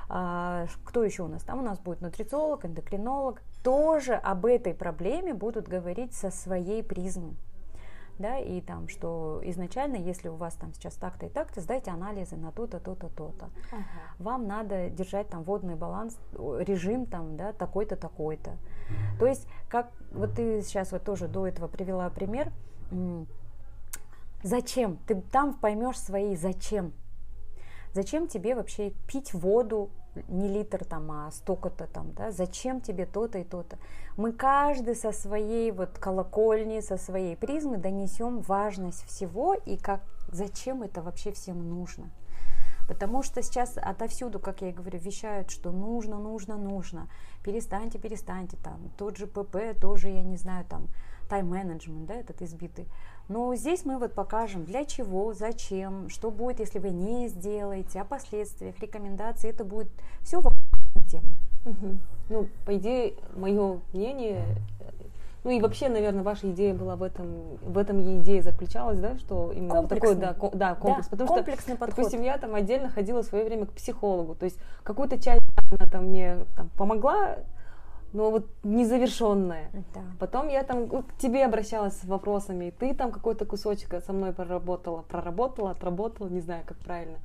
А, кто еще у нас? Там у нас будет нутрициолог, эндокринолог. Тоже об этой проблеме будут говорить со своей призмы да, и там, что изначально, если у вас там сейчас так-то и так-то, сдайте анализы на то-то, то-то, то-то. Ага. Вам надо держать там водный баланс, режим там, да, такой-то, такой-то. То есть, как вот ты сейчас вот тоже до этого привела пример, зачем? Ты там поймешь свои зачем. Зачем тебе вообще пить воду, не литр там, а столько-то там, да, зачем тебе то-то и то-то. Мы каждый со своей вот колокольни, со своей призмы донесем важность всего и как, зачем это вообще всем нужно. Потому что сейчас отовсюду, как я и говорю, вещают, что нужно, нужно, нужно. Перестаньте, перестаньте. Там тот же ПП, тоже, я не знаю, там тайм-менеджмент, да, этот избитый. Но здесь мы вот покажем, для чего, зачем, что будет, если вы не сделаете, о последствиях, рекомендации. Это будет все вокруг темы. Угу. Ну, по идее, мое мнение, ну и вообще, наверное, ваша идея была в этом, в этом и идея заключалась, да, что именно такой, да, ко, да, комплекс, да, потому комплексный что, подход. допустим, я там отдельно ходила в свое время к психологу, то есть какую-то часть она там мне там, помогла но вот незавершенное. Да. Потом я там к тебе обращалась с вопросами, и ты там какой-то кусочек со мной проработала, проработала, отработала, не знаю, как правильно.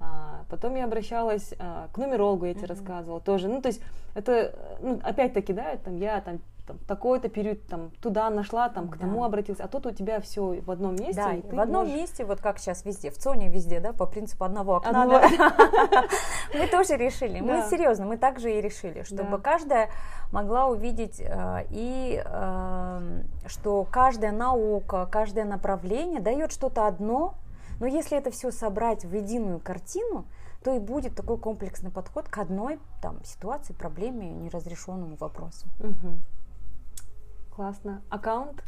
А, потом я обращалась а, к нумерологу, я тебе uh-huh. рассказывала тоже. Ну, то есть это, ну, опять-таки, да, там я там там, такой-то период там туда нашла, там к да. тому обратилась, а тут у тебя все в одном месте. Да, в одном можешь... месте, вот как сейчас везде, в ЦОНе везде, да, по принципу одного окна. Мы тоже решили, мы серьезно, мы также и решили, чтобы каждая могла увидеть э, и эм, что каждая наука, каждое направление дает что-то одно, но если это все собрать в единую картину, то и будет такой комплексный подход к одной там, ситуации, проблеме, неразрешенному вопросу. Угу. Классно. Аккаунт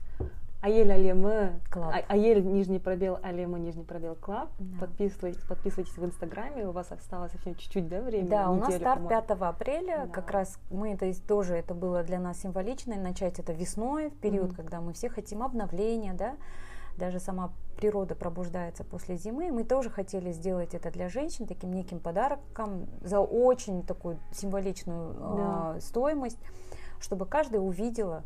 Аель Алемы, а, Аель нижний пробел, Алема нижний пробел Club. Да. Подписывайтесь, подписывайтесь в Инстаграме, у вас осталось совсем чуть-чуть, да, времени? Да, у нас старт 5 апреля, да. как раз мы это тоже, это было для нас символично, начать это весной, в период, mm-hmm. когда мы все хотим обновления, да, даже сама природа пробуждается после зимы. Мы тоже хотели сделать это для женщин таким неким подарком за очень такую символичную да. э, стоимость, чтобы каждая увидела,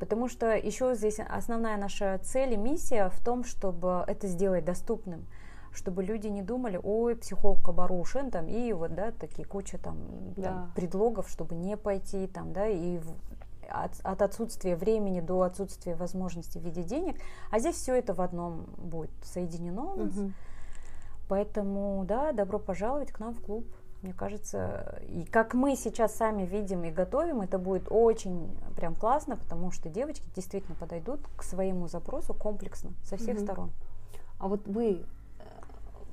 потому что еще здесь основная наша цель и миссия в том, чтобы это сделать доступным чтобы люди не думали, ой, психолог оборушен, там, и вот, да, такие куча там, да. там предлогов, чтобы не пойти, там, да, и в, от, от отсутствия времени до отсутствия возможности в виде денег, а здесь все это в одном будет соединено у нас. Угу. Поэтому, да, добро пожаловать к нам в клуб. Мне кажется, и как мы сейчас сами видим и готовим, это будет очень прям классно, потому что девочки действительно подойдут к своему запросу комплексно со всех угу. сторон. А вот вы э,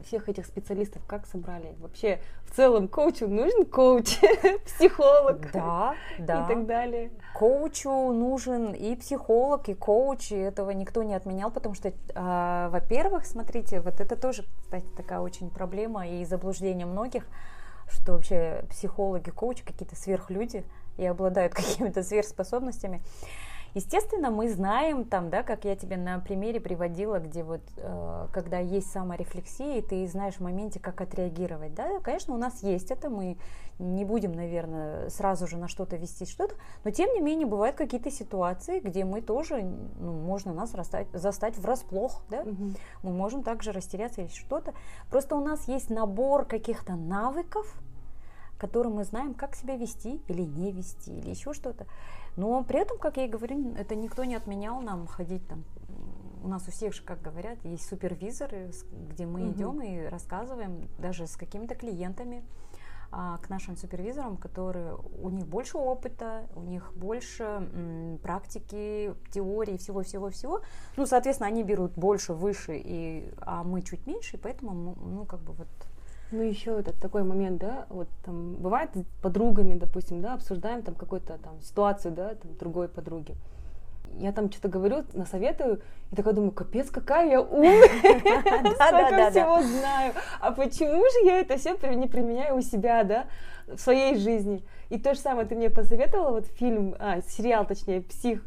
всех этих специалистов как собрали? Вообще, в целом, коучу нужен коуч, психолог да, да. и так далее. Коучу нужен и психолог, и коуч, и этого никто не отменял, потому что, э, во-первых, смотрите, вот это тоже, кстати, такая очень проблема и заблуждение многих – что вообще психологи, коучи какие-то сверхлюди и обладают какими-то сверхспособностями. Естественно, мы знаем там, да, как я тебе на примере приводила, где вот, э, когда есть саморефлексия, и ты знаешь в моменте, как отреагировать, да, конечно, у нас есть это, мы не будем, наверное, сразу же на что-то вести что-то, но тем не менее бывают какие-то ситуации, где мы тоже, ну, можно нас расстать, застать врасплох, да, угу. мы можем также растеряться или что-то, просто у нас есть набор каких-то навыков, которым мы знаем, как себя вести или не вести, или еще что-то. Но при этом, как я и говорю, это никто не отменял нам ходить там. У нас у всех же, как говорят, есть супервизоры, где мы угу. идем и рассказываем даже с какими-то клиентами а, к нашим супервизорам, которые у них больше опыта, у них больше м, практики, теории, всего-всего-всего. Ну, соответственно, они берут больше, выше, и, а мы чуть меньше, и поэтому, ну, как бы вот Ну, еще этот такой момент, да, вот там бывает с подругами, допустим, да, обсуждаем там какую-то там ситуацию, да, там другой подруги. Я там что-то говорю, насоветую, и такая думаю, капец, какая я умная, столько всего знаю. А почему же я это все не применяю у себя, да, в своей жизни? И то же самое ты мне посоветовала, вот фильм, а, сериал, точнее, «Псих»,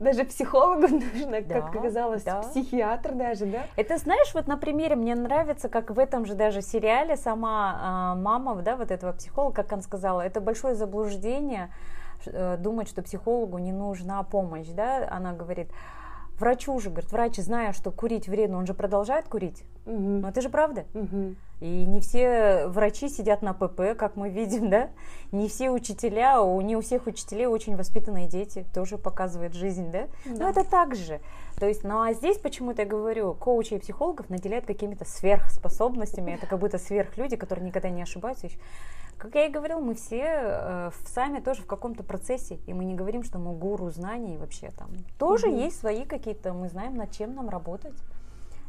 даже психологу нужно, да, как оказалось, да. психиатр даже, да? Это знаешь, вот на примере мне нравится, как в этом же даже сериале сама э, мама, да, вот этого психолога, как она сказала, это большое заблуждение э, думать, что психологу не нужна помощь, да, она говорит, врачу же, говорит, врач, зная, что курить вредно, он же продолжает курить. Угу. Но это же правда. Угу. И не все врачи сидят на ПП, как мы видим, да? Не все учителя, не у всех учителей очень воспитанные дети, тоже показывает жизнь, да? да. Но это так же. То есть, ну а здесь почему-то я говорю, коучей и психологов наделяют какими-то сверхспособностями, это как будто сверхлюди, которые никогда не ошибаются. Как я и говорила, мы все э, сами тоже в каком-то процессе, и мы не говорим, что мы гуру знаний вообще там. Тоже угу. есть свои какие-то, мы знаем, над чем нам работать.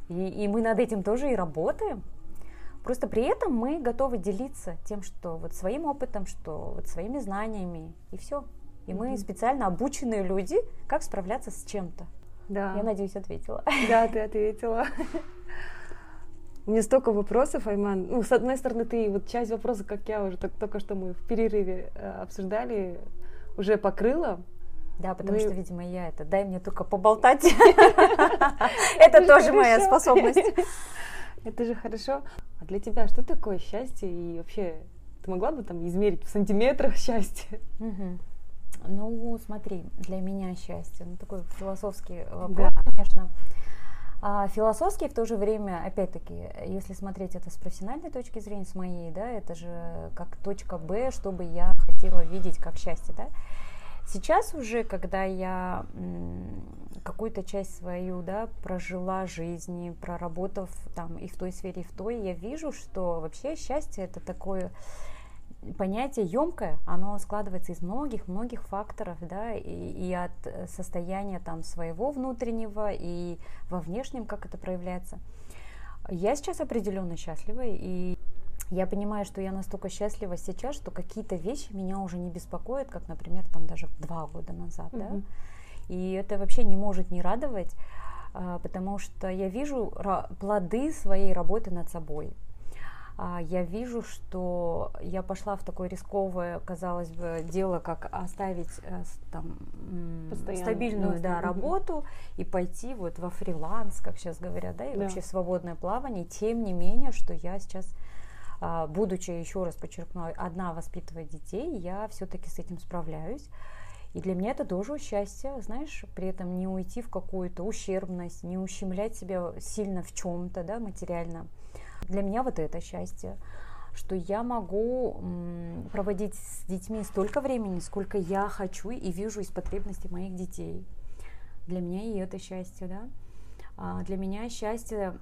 И, и мы над этим тоже и работаем. Просто при этом мы готовы делиться тем, что вот своим опытом, что вот своими знаниями, и все. И мы специально обученные люди, как справляться с чем-то. Да. Я надеюсь, ответила. Да, ты ответила. У меня столько вопросов, Айман. Ну, с одной стороны, ты вот часть вопросов, как я уже только, только что мы в перерыве э, обсуждали, уже покрыла. Да, потому что, видимо, я это, дай мне только поболтать. Это тоже моя способность. Это же хорошо. А для тебя что такое счастье? И вообще, ты могла бы там измерить в сантиметрах счастье? Ну, смотри, для меня счастье, ну, такой философский вопрос, конечно. А философский в то же время, опять-таки, если смотреть это с профессиональной точки зрения, с моей, да, это же как точка Б, чтобы я хотела видеть как счастье, да. Сейчас уже, когда я какую-то часть свою, да, прожила жизни, проработав там и в той сфере, и в той, я вижу, что вообще счастье это такое понятие емкое, оно складывается из многих-многих факторов, да, и, и от состояния там своего внутреннего, и во внешнем, как это проявляется. Я сейчас определенно счастлива, и я понимаю, что я настолько счастлива сейчас, что какие-то вещи меня уже не беспокоят, как, например, там даже два года назад, mm-hmm. да. И это вообще не может не радовать, а, потому что я вижу плоды своей работы над собой. А, я вижу, что я пошла в такое рисковое, казалось бы, дело, как оставить э, там, стабильную да, работу и пойти вот во фриланс, как сейчас говорят, да, и да. вообще свободное плавание. Тем не менее, что я сейчас а, будучи, еще раз подчеркну, одна воспитывая детей, я все-таки с этим справляюсь. И для меня это тоже счастье, знаешь, при этом не уйти в какую-то ущербность, не ущемлять себя сильно в чем-то, да, материально. Для меня вот это счастье, что я могу проводить с детьми столько времени, сколько я хочу и вижу из потребностей моих детей. Для меня и это счастье, да. А для меня счастье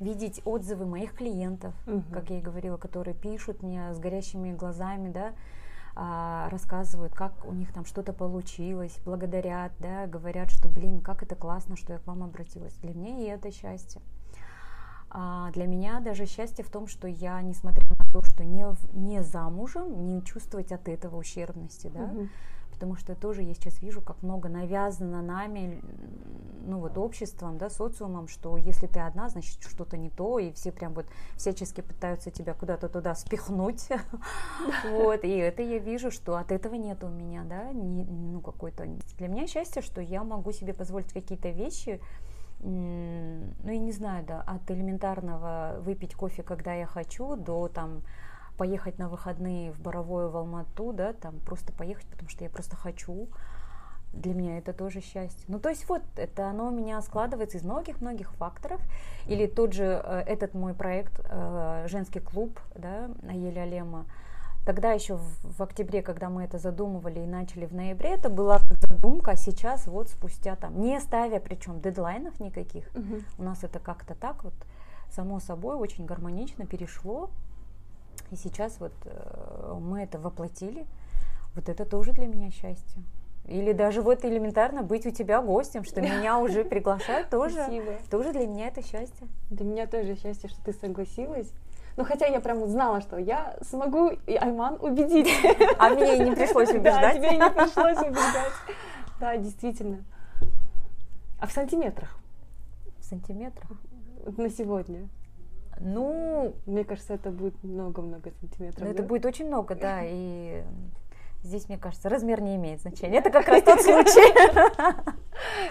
видеть отзывы моих клиентов, угу. как я и говорила, которые пишут мне с горящими глазами, да, а, рассказывают, как у них там что-то получилось, благодарят, да, говорят, что, блин, как это классно, что я к вам обратилась. Для меня и это счастье. А для меня даже счастье в том, что я, несмотря на то, что не, не замужем, не чувствовать от этого ущербности, да, угу потому что я тоже я сейчас вижу, как много навязано нами, ну вот обществом, да, социумом, что если ты одна, значит что-то не то, и все прям вот всячески пытаются тебя куда-то туда спихнуть, вот, и это я вижу, что от этого нет у меня, да, ну какой-то, для меня счастье, что я могу себе позволить какие-то вещи, ну я не знаю, да, от элементарного выпить кофе, когда я хочу, до там поехать на выходные в Боровое, в Алмату, да, там просто поехать, потому что я просто хочу. Для меня это тоже счастье. Ну, то есть вот, это оно у меня складывается из многих-многих факторов. Или тот же э, этот мой проект э, «Женский клуб», да, Аеля Алема, Тогда еще в, в октябре, когда мы это задумывали и начали в ноябре, это была задумка, а сейчас вот спустя там, не ставя причем дедлайнов никаких, угу. у нас это как-то так вот само собой очень гармонично перешло и сейчас вот э, мы это воплотили. Вот это тоже для меня счастье. Или даже вот элементарно быть у тебя гостем, что меня уже приглашают тоже. Спасибо. Тоже для меня это счастье. Для меня тоже счастье, что ты согласилась. Ну, хотя я прям знала, что я смогу и Айман убедить. А мне и не пришлось убеждать. Да, тебе и не пришлось убеждать. Да, действительно. А в сантиметрах? В сантиметрах? На сегодня. Ну, мне кажется, это будет много-много сантиметров. Ну, да? Это будет очень много, да, и здесь, мне кажется, размер не имеет значения. Это как раз тот случай.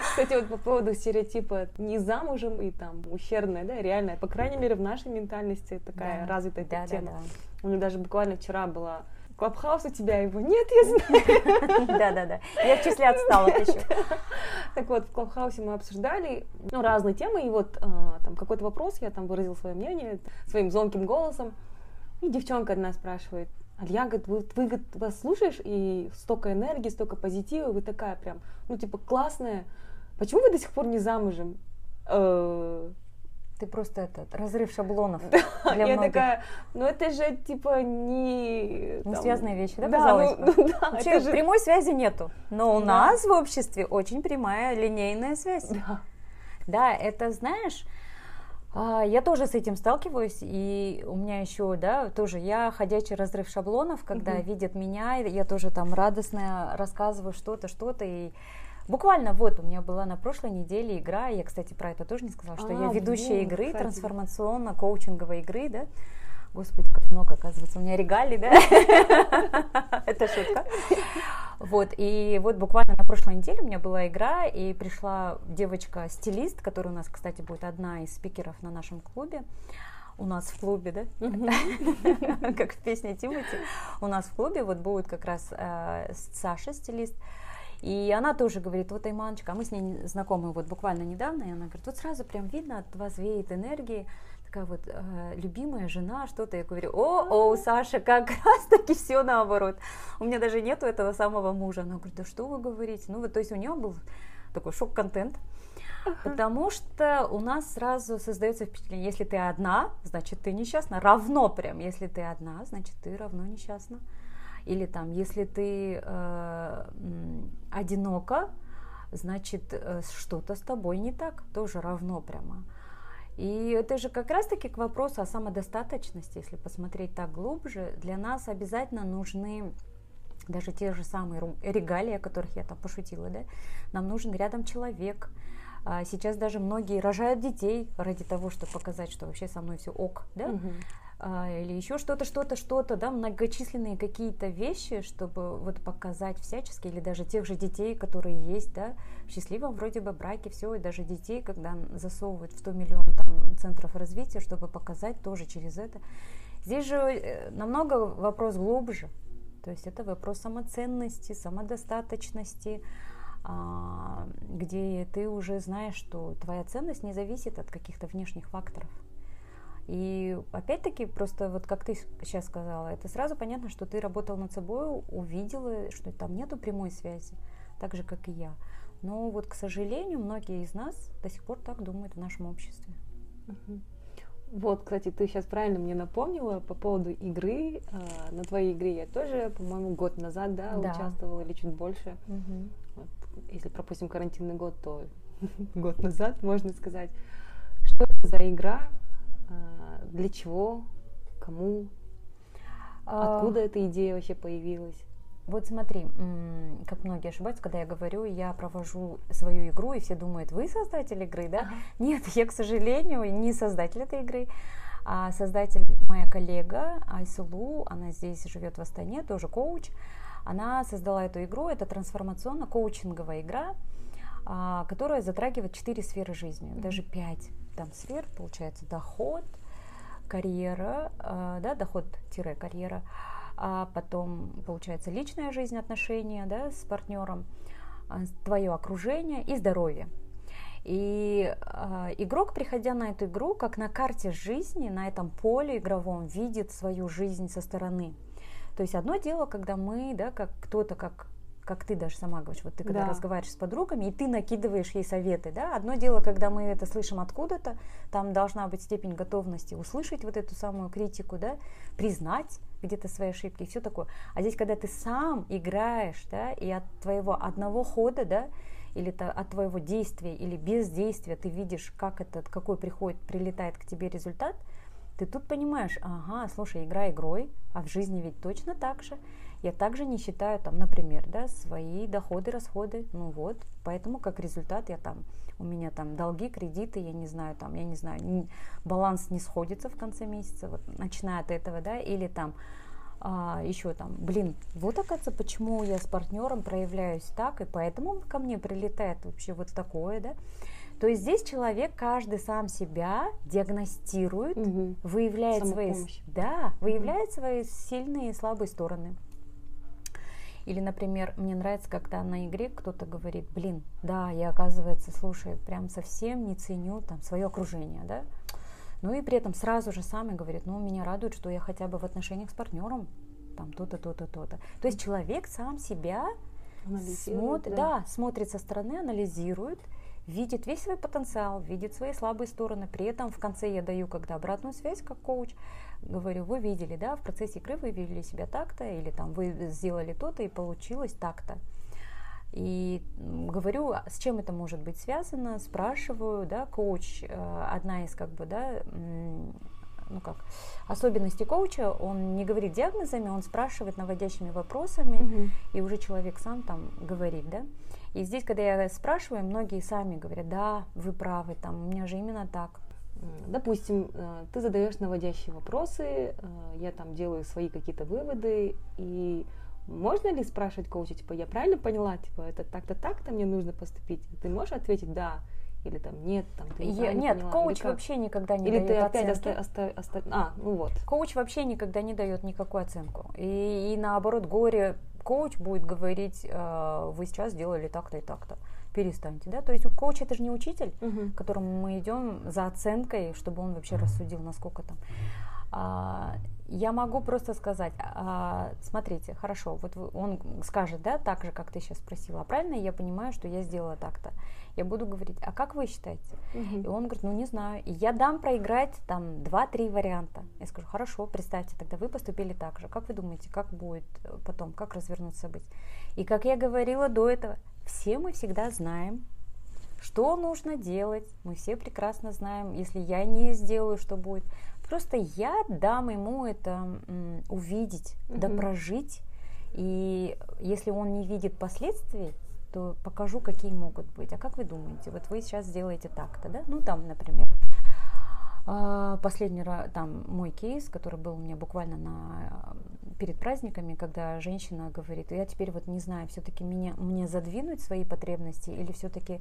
Кстати, вот по поводу стереотипа не замужем и там ущербная, да, реальная, по крайней мере, в нашей ментальности такая да, развитая да, тема. Да, да. У меня даже буквально вчера была Клабхаус у тебя его нет, я знаю. Да-да-да, я в числе отстала еще. Так вот, в Клабхаусе мы обсуждали ну, разные темы, и вот а, там какой-то вопрос, я там выразил свое мнение своим звонким голосом, и девчонка одна спрашивает, Алья, говорит, вы, вы вас слушаешь, и столько энергии, столько позитива, вы такая прям, ну, типа, классная. Почему вы до сих пор не замужем? Э, ты просто этот разрыв шаблонов да, для я многих. такая, ну это же типа не... Не там... связанные вещи, да, да казалось ну, Ну, да, Вообще, же... прямой связи нету, но у да. нас в обществе очень прямая линейная связь. Да. Да, это, знаешь, а, я тоже с этим сталкиваюсь, и у меня еще, да, тоже я ходячий разрыв шаблонов, когда угу. видят меня, я тоже там радостная рассказываю что-то, что-то, и Буквально вот у меня была на прошлой неделе игра, я, кстати, про это тоже не сказала, что а, я ведущая вот, игры, трансформационно-коучинговой игры, да. Господи, как много, оказывается, у меня регалий, да? Это шутка. Вот, и вот буквально на прошлой неделе у меня была игра, и пришла девочка-стилист, которая у нас, кстати, будет одна из спикеров на нашем клубе. У нас в клубе, да, как в песне Тимати, у нас в клубе вот будет как раз э, Саша, стилист, и она тоже говорит, вот Айманочка, а мы с ней знакомы вот буквально недавно, и она говорит, вот сразу прям видно, от вас веет энергии, такая вот э, любимая жена, что-то. Я говорю, о, о, Саша, как раз таки все наоборот. У меня даже нету этого самого мужа. Она говорит, да что вы говорите? Ну вот, то есть у нее был такой шок-контент. Потому что у нас сразу создается впечатление, если ты одна, значит ты несчастна. Равно прям, если ты одна, значит ты равно несчастна. Или там, если ты э, одинока, значит э, что-то с тобой не так, тоже равно прямо. И это же как раз-таки к вопросу о самодостаточности, если посмотреть так глубже, для нас обязательно нужны даже те же самые регалии, о которых я там пошутила, да, нам нужен рядом человек. А сейчас даже многие рожают детей ради того, чтобы показать, что вообще со мной все ок, да. Угу или еще что-то, что-то, что-то, да, многочисленные какие-то вещи, чтобы вот показать всячески, или даже тех же детей, которые есть, да, в счастливом вроде бы браке, все, и даже детей, когда засовывают в 100 миллионов там, центров развития, чтобы показать тоже через это. Здесь же э, намного вопрос глубже, то есть это вопрос самоценности, самодостаточности, а, где ты уже знаешь, что твоя ценность не зависит от каких-то внешних факторов. И опять-таки, просто вот как ты сейчас сказала, это сразу понятно, что ты работал над собой, увидела, что там нету прямой связи, так же, как и я. Но вот, к сожалению, многие из нас до сих пор так думают в нашем обществе. Вот, кстати, ты сейчас правильно мне напомнила по поводу игры. А, на твоей игре я тоже, по-моему, год назад, да, да. участвовала или чуть больше. Угу. Вот, если пропустим карантинный год, то год назад, можно сказать. Что это за игра? А, для чего, кому, а, откуда эта идея вообще появилась? Вот смотри, как многие ошибаются, когда я говорю, я провожу свою игру, и все думают, вы создатель игры, да? Ага. Нет, я, к сожалению, не создатель этой игры, а создатель моя коллега Айсулу, она здесь живет в Астане, тоже коуч. Она создала эту игру, это трансформационно-коучинговая игра, а, которая затрагивает четыре сферы жизни, даже пять там сфер, получается доход, карьера, э, да, доход-карьера, а потом, получается, личная жизнь, отношения, да, с партнером, а, твое окружение и здоровье. И э, игрок, приходя на эту игру, как на карте жизни, на этом поле игровом, видит свою жизнь со стороны. То есть одно дело, когда мы, да, как кто-то, как как ты даже сама говоришь, вот ты когда да. разговариваешь с подругами, и ты накидываешь ей советы, да, одно дело, когда мы это слышим откуда-то, там должна быть степень готовности услышать вот эту самую критику, да, признать где-то свои ошибки и все такое. А здесь, когда ты сам играешь, да, и от твоего одного хода, да, или то, от твоего действия или бездействия ты видишь, как этот, какой приходит, прилетает к тебе результат, ты тут понимаешь, ага, слушай, игра игрой, а в жизни ведь точно так же. Я также не считаю, там, например, да, свои доходы, расходы, ну вот, поэтому как результат я там, у меня там долги, кредиты, я не знаю, там, я не знаю, не, баланс не сходится в конце месяца, вот, начиная от этого, да, или там, а, еще там, блин, вот оказывается, почему я с партнером проявляюсь так, и поэтому ко мне прилетает вообще вот такое, да, то есть здесь человек каждый сам себя диагностирует, угу. выявляет свои, да, выявляет угу. свои сильные и слабые стороны. Или, например, мне нравится, когда на игре кто-то говорит, блин, да, я, оказывается, слушай, прям совсем не ценю там свое окружение, да. Ну и при этом сразу же сам и говорит, ну, меня радует, что я хотя бы в отношениях с партнером, там, то-то, то-то, то-то. То есть человек сам себя смотрит, да. да, смотрит со стороны, анализирует, видит весь свой потенциал, видит свои слабые стороны. При этом в конце я даю, когда обратную связь как коуч, говорю, вы видели, да, в процессе игры вы вели себя так-то, или там вы сделали то-то и получилось так-то. И говорю, а с чем это может быть связано, спрашиваю, да, коуч, э, одна из как бы, да, ну как, особенности коуча, он не говорит диагнозами, он спрашивает наводящими вопросами, угу. и уже человек сам там говорит, да. И здесь, когда я спрашиваю, многие сами говорят, да, вы правы, там, у меня же именно так. Допустим, э, ты задаешь наводящие вопросы, э, я там делаю свои какие-то выводы, и можно ли спрашивать коуча, типа, я правильно поняла, типа, это так-то, так-то мне нужно поступить? Ты можешь ответить «да», или там нет, там ты я, нет, поняла, коуч вообще никогда не или дает ты опять оста, оста, оста, а, ну вот. Коуч вообще никогда не дает никакую оценку. И, и наоборот, горе коуч будет говорить, э, вы сейчас сделали так-то и так-то перестаньте, да, то есть коуч это же не учитель, угу. к которому мы идем за оценкой, чтобы он вообще рассудил, насколько там. А, я могу просто сказать, а, смотрите, хорошо, вот он скажет, да, так же, как ты сейчас спросила, а правильно я понимаю, что я сделала так-то. Я буду говорить, а как вы считаете? Угу. И он говорит, ну не знаю. И я дам проиграть там 2-3 варианта. Я скажу, хорошо, представьте, тогда вы поступили так же. Как вы думаете, как будет потом, как развернутся события? И как я говорила до этого, все мы всегда знаем, что нужно делать. Мы все прекрасно знаем, если я не сделаю, что будет. Просто я дам ему это м, увидеть, угу. да прожить. И если он не видит последствий, то покажу, какие могут быть. А как вы думаете? Вот вы сейчас сделаете так-то, да? Ну, там, например, а, последний раз, там, мой кейс, который был у меня буквально на перед праздниками, когда женщина говорит, я теперь вот не знаю, все-таки меня, мне задвинуть свои потребности или все-таки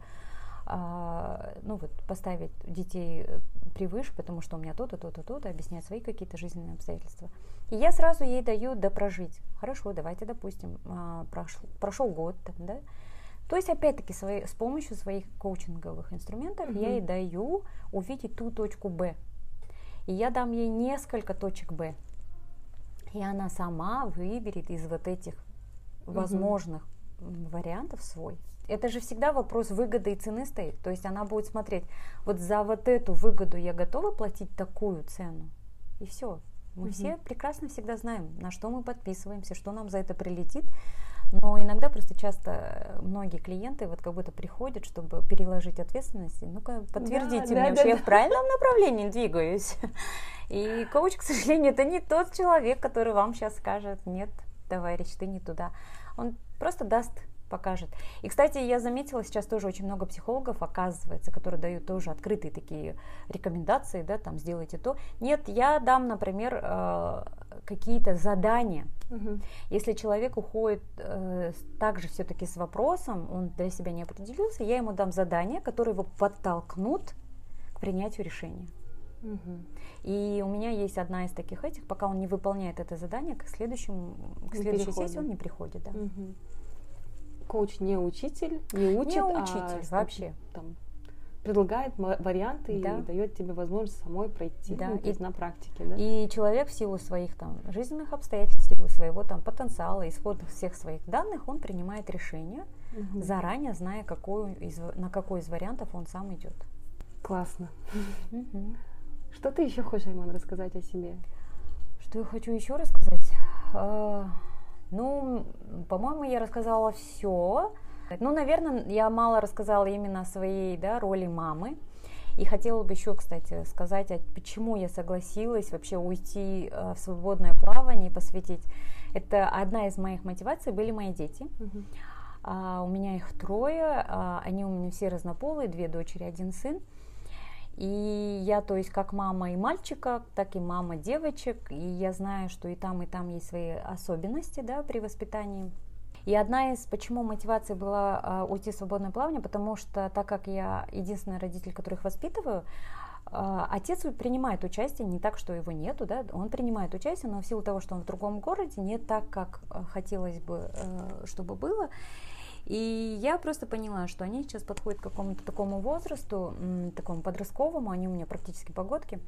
а, ну вот поставить детей э, превыше, потому что у меня то-то, то-то, то-то, объяснять свои какие-то жизненные обстоятельства. И я сразу ей даю допрожить. Хорошо, давайте, допустим, а, прошел, прошел год, там, да, то есть, опять-таки, свои, с помощью своих коучинговых инструментов mm-hmm. я ей даю увидеть ту точку Б. И я дам ей несколько точек Б. И она сама выберет из вот этих возможных mm-hmm. вариантов свой. Это же всегда вопрос выгоды и цены стоит. То есть она будет смотреть, вот за вот эту выгоду я готова платить такую цену. И все. Мы mm-hmm. все прекрасно всегда знаем, на что мы подписываемся, что нам за это прилетит. Но иногда просто часто э, многие клиенты вот как будто приходят, чтобы переложить ответственность. Ну-ка, подтвердите да, мне, да, да, я да. в правильном направлении двигаюсь. И коуч, к сожалению, это не тот человек, который вам сейчас скажет, нет, товарищ, ты не туда. Он просто даст покажет. И, кстати, я заметила сейчас тоже очень много психологов, оказывается, которые дают тоже открытые такие рекомендации, да, там сделайте то. Нет, я дам, например, э, какие-то задания. Угу. Если человек уходит э, также все-таки с вопросом, он для себя не определился, я ему дам задания, которые его подтолкнут к принятию решения. Угу. И у меня есть одна из таких этих, пока он не выполняет это задание, к следующему, к следующей сессии он не приходит, да. Угу коуч не учитель, не учит, не а учитель а вообще. Там, предлагает варианты да. и дает тебе возможность самой пройти да. ну, то есть и, на практике. Да? И человек в силу своих там жизненных обстоятельств, в силу своего там потенциала, исходных всех своих данных, он принимает решение, угу. заранее зная, какую из, на какой из вариантов он сам идет. Классно. Угу. Что ты еще хочешь, Айман, рассказать о себе? Что я хочу еще рассказать? А, ну, по-моему, я рассказала все. Ну, наверное, я мало рассказала именно о своей да, роли мамы. И хотела бы еще, кстати, сказать, а почему я согласилась вообще уйти э, в свободное плавание и посвятить. Это одна из моих мотиваций были мои дети. А, у меня их трое, а, они у меня все разнополые, две дочери, один сын. И я, то есть, как мама и мальчика, так и мама девочек, и я знаю, что и там, и там есть свои особенности, да, при воспитании. И одна из, почему мотивация была а, уйти в свободное плавание, потому что так как я единственный родитель, который их воспитываю, а, отец принимает участие, не так, что его нету, да, он принимает участие, но в силу того, что он в другом городе, не так, как а, хотелось бы, а, чтобы было. И я просто поняла, что они сейчас подходят к какому-то такому возрасту, такому подростковому, они у меня практически погодки.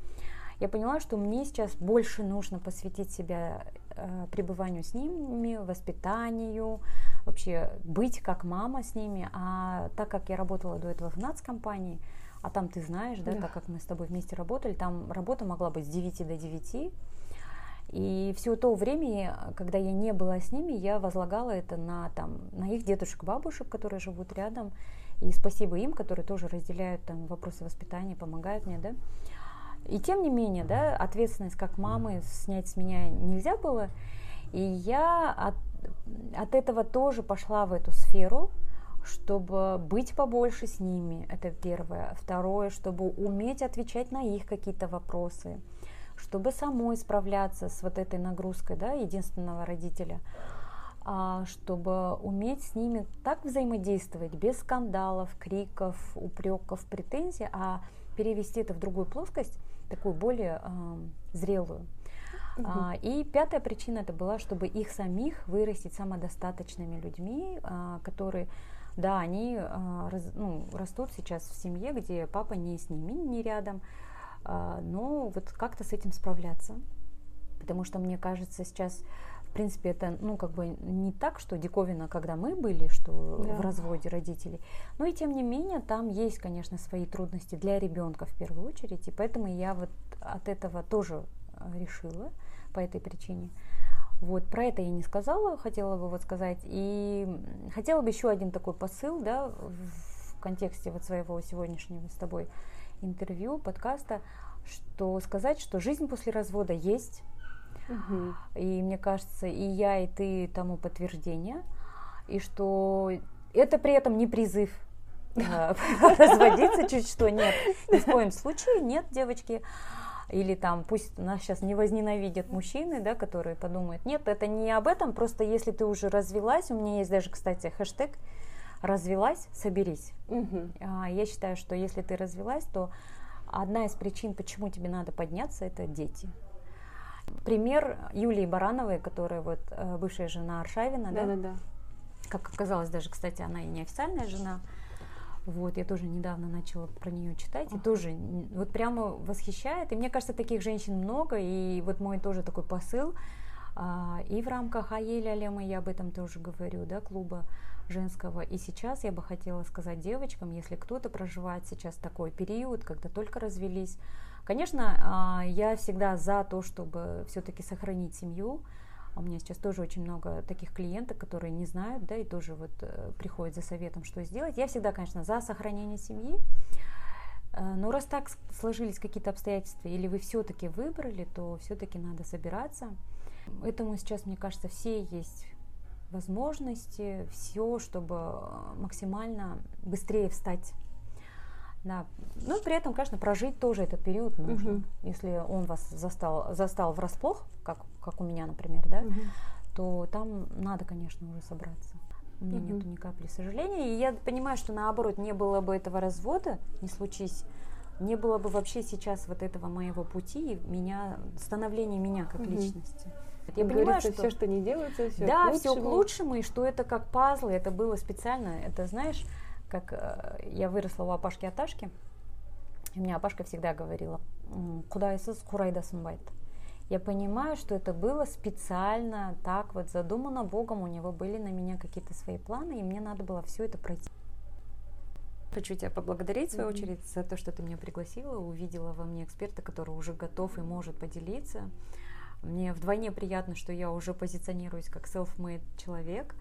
Я поняла, что мне сейчас больше нужно посвятить себя э, пребыванию с ними, воспитанию, вообще быть как мама с ними. А так как я работала до этого в нацкомпании, а там ты знаешь, да, да, так как мы с тобой вместе работали, там работа могла быть с 9 до 9, и все то время, когда я не была с ними, я возлагала это на, там, на их дедушек, бабушек, которые живут рядом. И спасибо им, которые тоже разделяют там, вопросы воспитания, помогают мне, да. И тем не менее, да, ответственность как мамы снять с меня нельзя было. И я от, от этого тоже пошла в эту сферу, чтобы быть побольше с ними, это первое. Второе, чтобы уметь отвечать на их какие-то вопросы чтобы самой справляться с вот этой нагрузкой, да, единственного родителя, а, чтобы уметь с ними так взаимодействовать, без скандалов, криков, упреков, претензий, а перевести это в другую плоскость, такую более э, зрелую. Угу. А, и пятая причина это была, чтобы их самих вырастить самодостаточными людьми, а, которые, да, они а, раз, ну, растут сейчас в семье, где папа не с ними, не рядом, а, но вот как-то с этим справляться. Потому что мне кажется, сейчас, в принципе, это, ну, как бы не так, что диковина, когда мы были, что да. в разводе родителей. Но и тем не менее, там есть, конечно, свои трудности для ребенка в первую очередь. И поэтому я вот от этого тоже а, решила по этой причине. Вот, про это я не сказала, хотела бы вот сказать. И хотела бы еще один такой посыл, да, в контексте вот своего сегодняшнего с тобой интервью, подкаста, что сказать, что жизнь после развода есть. Угу. И мне кажется, и я, и ты тому подтверждение. И что это при этом не призыв э, разводиться чуть что. Нет, ни в коем случае нет, девочки. Или там, пусть нас сейчас не возненавидят мужчины, да, которые подумают, нет, это не об этом, просто если ты уже развелась, у меня есть даже, кстати, хэштег развелась, соберись. Угу. Я считаю, что если ты развелась, то одна из причин, почему тебе надо подняться, это дети. Пример Юлии Барановой, которая вот э, бывшая жена Аршавина, да? Да, да, да. Как оказалось, даже, кстати, она и неофициальная жена. Вот, я тоже недавно начала про нее читать, и тоже вот прямо восхищает. И мне кажется, таких женщин много, и вот мой тоже такой посыл. А, и в рамках Аеля Алема я об этом тоже говорю, да, клуба женского. И сейчас я бы хотела сказать девочкам, если кто-то проживает сейчас такой период, когда только развелись, конечно, а, я всегда за то, чтобы все-таки сохранить семью. У меня сейчас тоже очень много таких клиенток, которые не знают, да, и тоже вот э, приходят за советом, что сделать. Я всегда, конечно, за сохранение семьи. Э, но раз так сложились какие-то обстоятельства, или вы все-таки выбрали, то все-таки надо собираться. Этому сейчас, мне кажется, все есть возможности, все, чтобы э, максимально быстрее встать. Да. Ну, при этом, конечно, прожить тоже этот период нужно. Угу. Если он вас застал, застал врасплох, как, как у меня, например, да, угу. то там надо, конечно, уже собраться. У меня угу. нету ни капли сожаления. И я понимаю, что наоборот, не было бы этого развода, не случись, не было бы вообще сейчас вот этого моего пути, меня, становления меня как угу. личности. Я понимаю, говорится, что все, что не делается, все да, к все к лучшему, и что это как пазлы, это было специально, это знаешь, как э, я выросла у Апашки Аташки, и мне Апашка всегда говорила, куда курайдасыз курайдасын байт. Я понимаю, что это было специально так вот задумано Богом, у него были на меня какие-то свои планы, и мне надо было все это пройти. Хочу тебя поблагодарить, в свою очередь, за то, что ты меня пригласила, увидела во мне эксперта, который уже готов и может поделиться. Мне вдвойне приятно, что я уже позиционируюсь как self-made человек.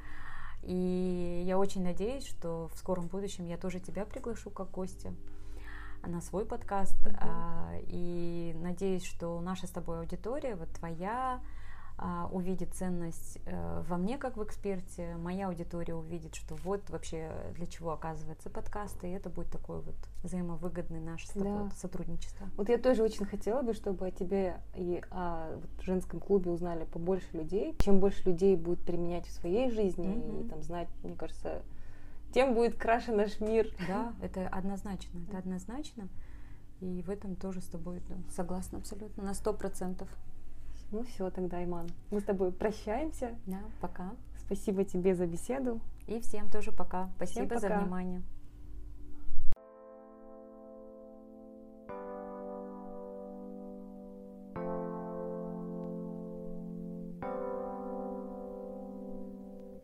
И я очень надеюсь, что в скором будущем я тоже тебя приглашу как гостя. на свой подкаст. Mm-hmm. И надеюсь, что наша с тобой аудитория, вот твоя, увидит ценность э, во мне как в эксперте, моя аудитория увидит, что вот вообще для чего оказывается подкаст, и это будет такое вот взаимовыгодное наше с тобой да. сотрудничество. Вот я тоже очень хотела бы, чтобы о тебе и о вот, женском клубе узнали побольше людей. Чем больше людей будет применять в своей жизни mm-hmm. и там знать, мне кажется, тем будет краше наш мир. Да, это однозначно, это однозначно. И в этом тоже с тобой да, согласна абсолютно, на сто процентов. Ну все тогда, Иман. Мы с тобой прощаемся. Да, пока. Спасибо тебе за беседу. И всем тоже пока. Спасибо всем пока. за внимание.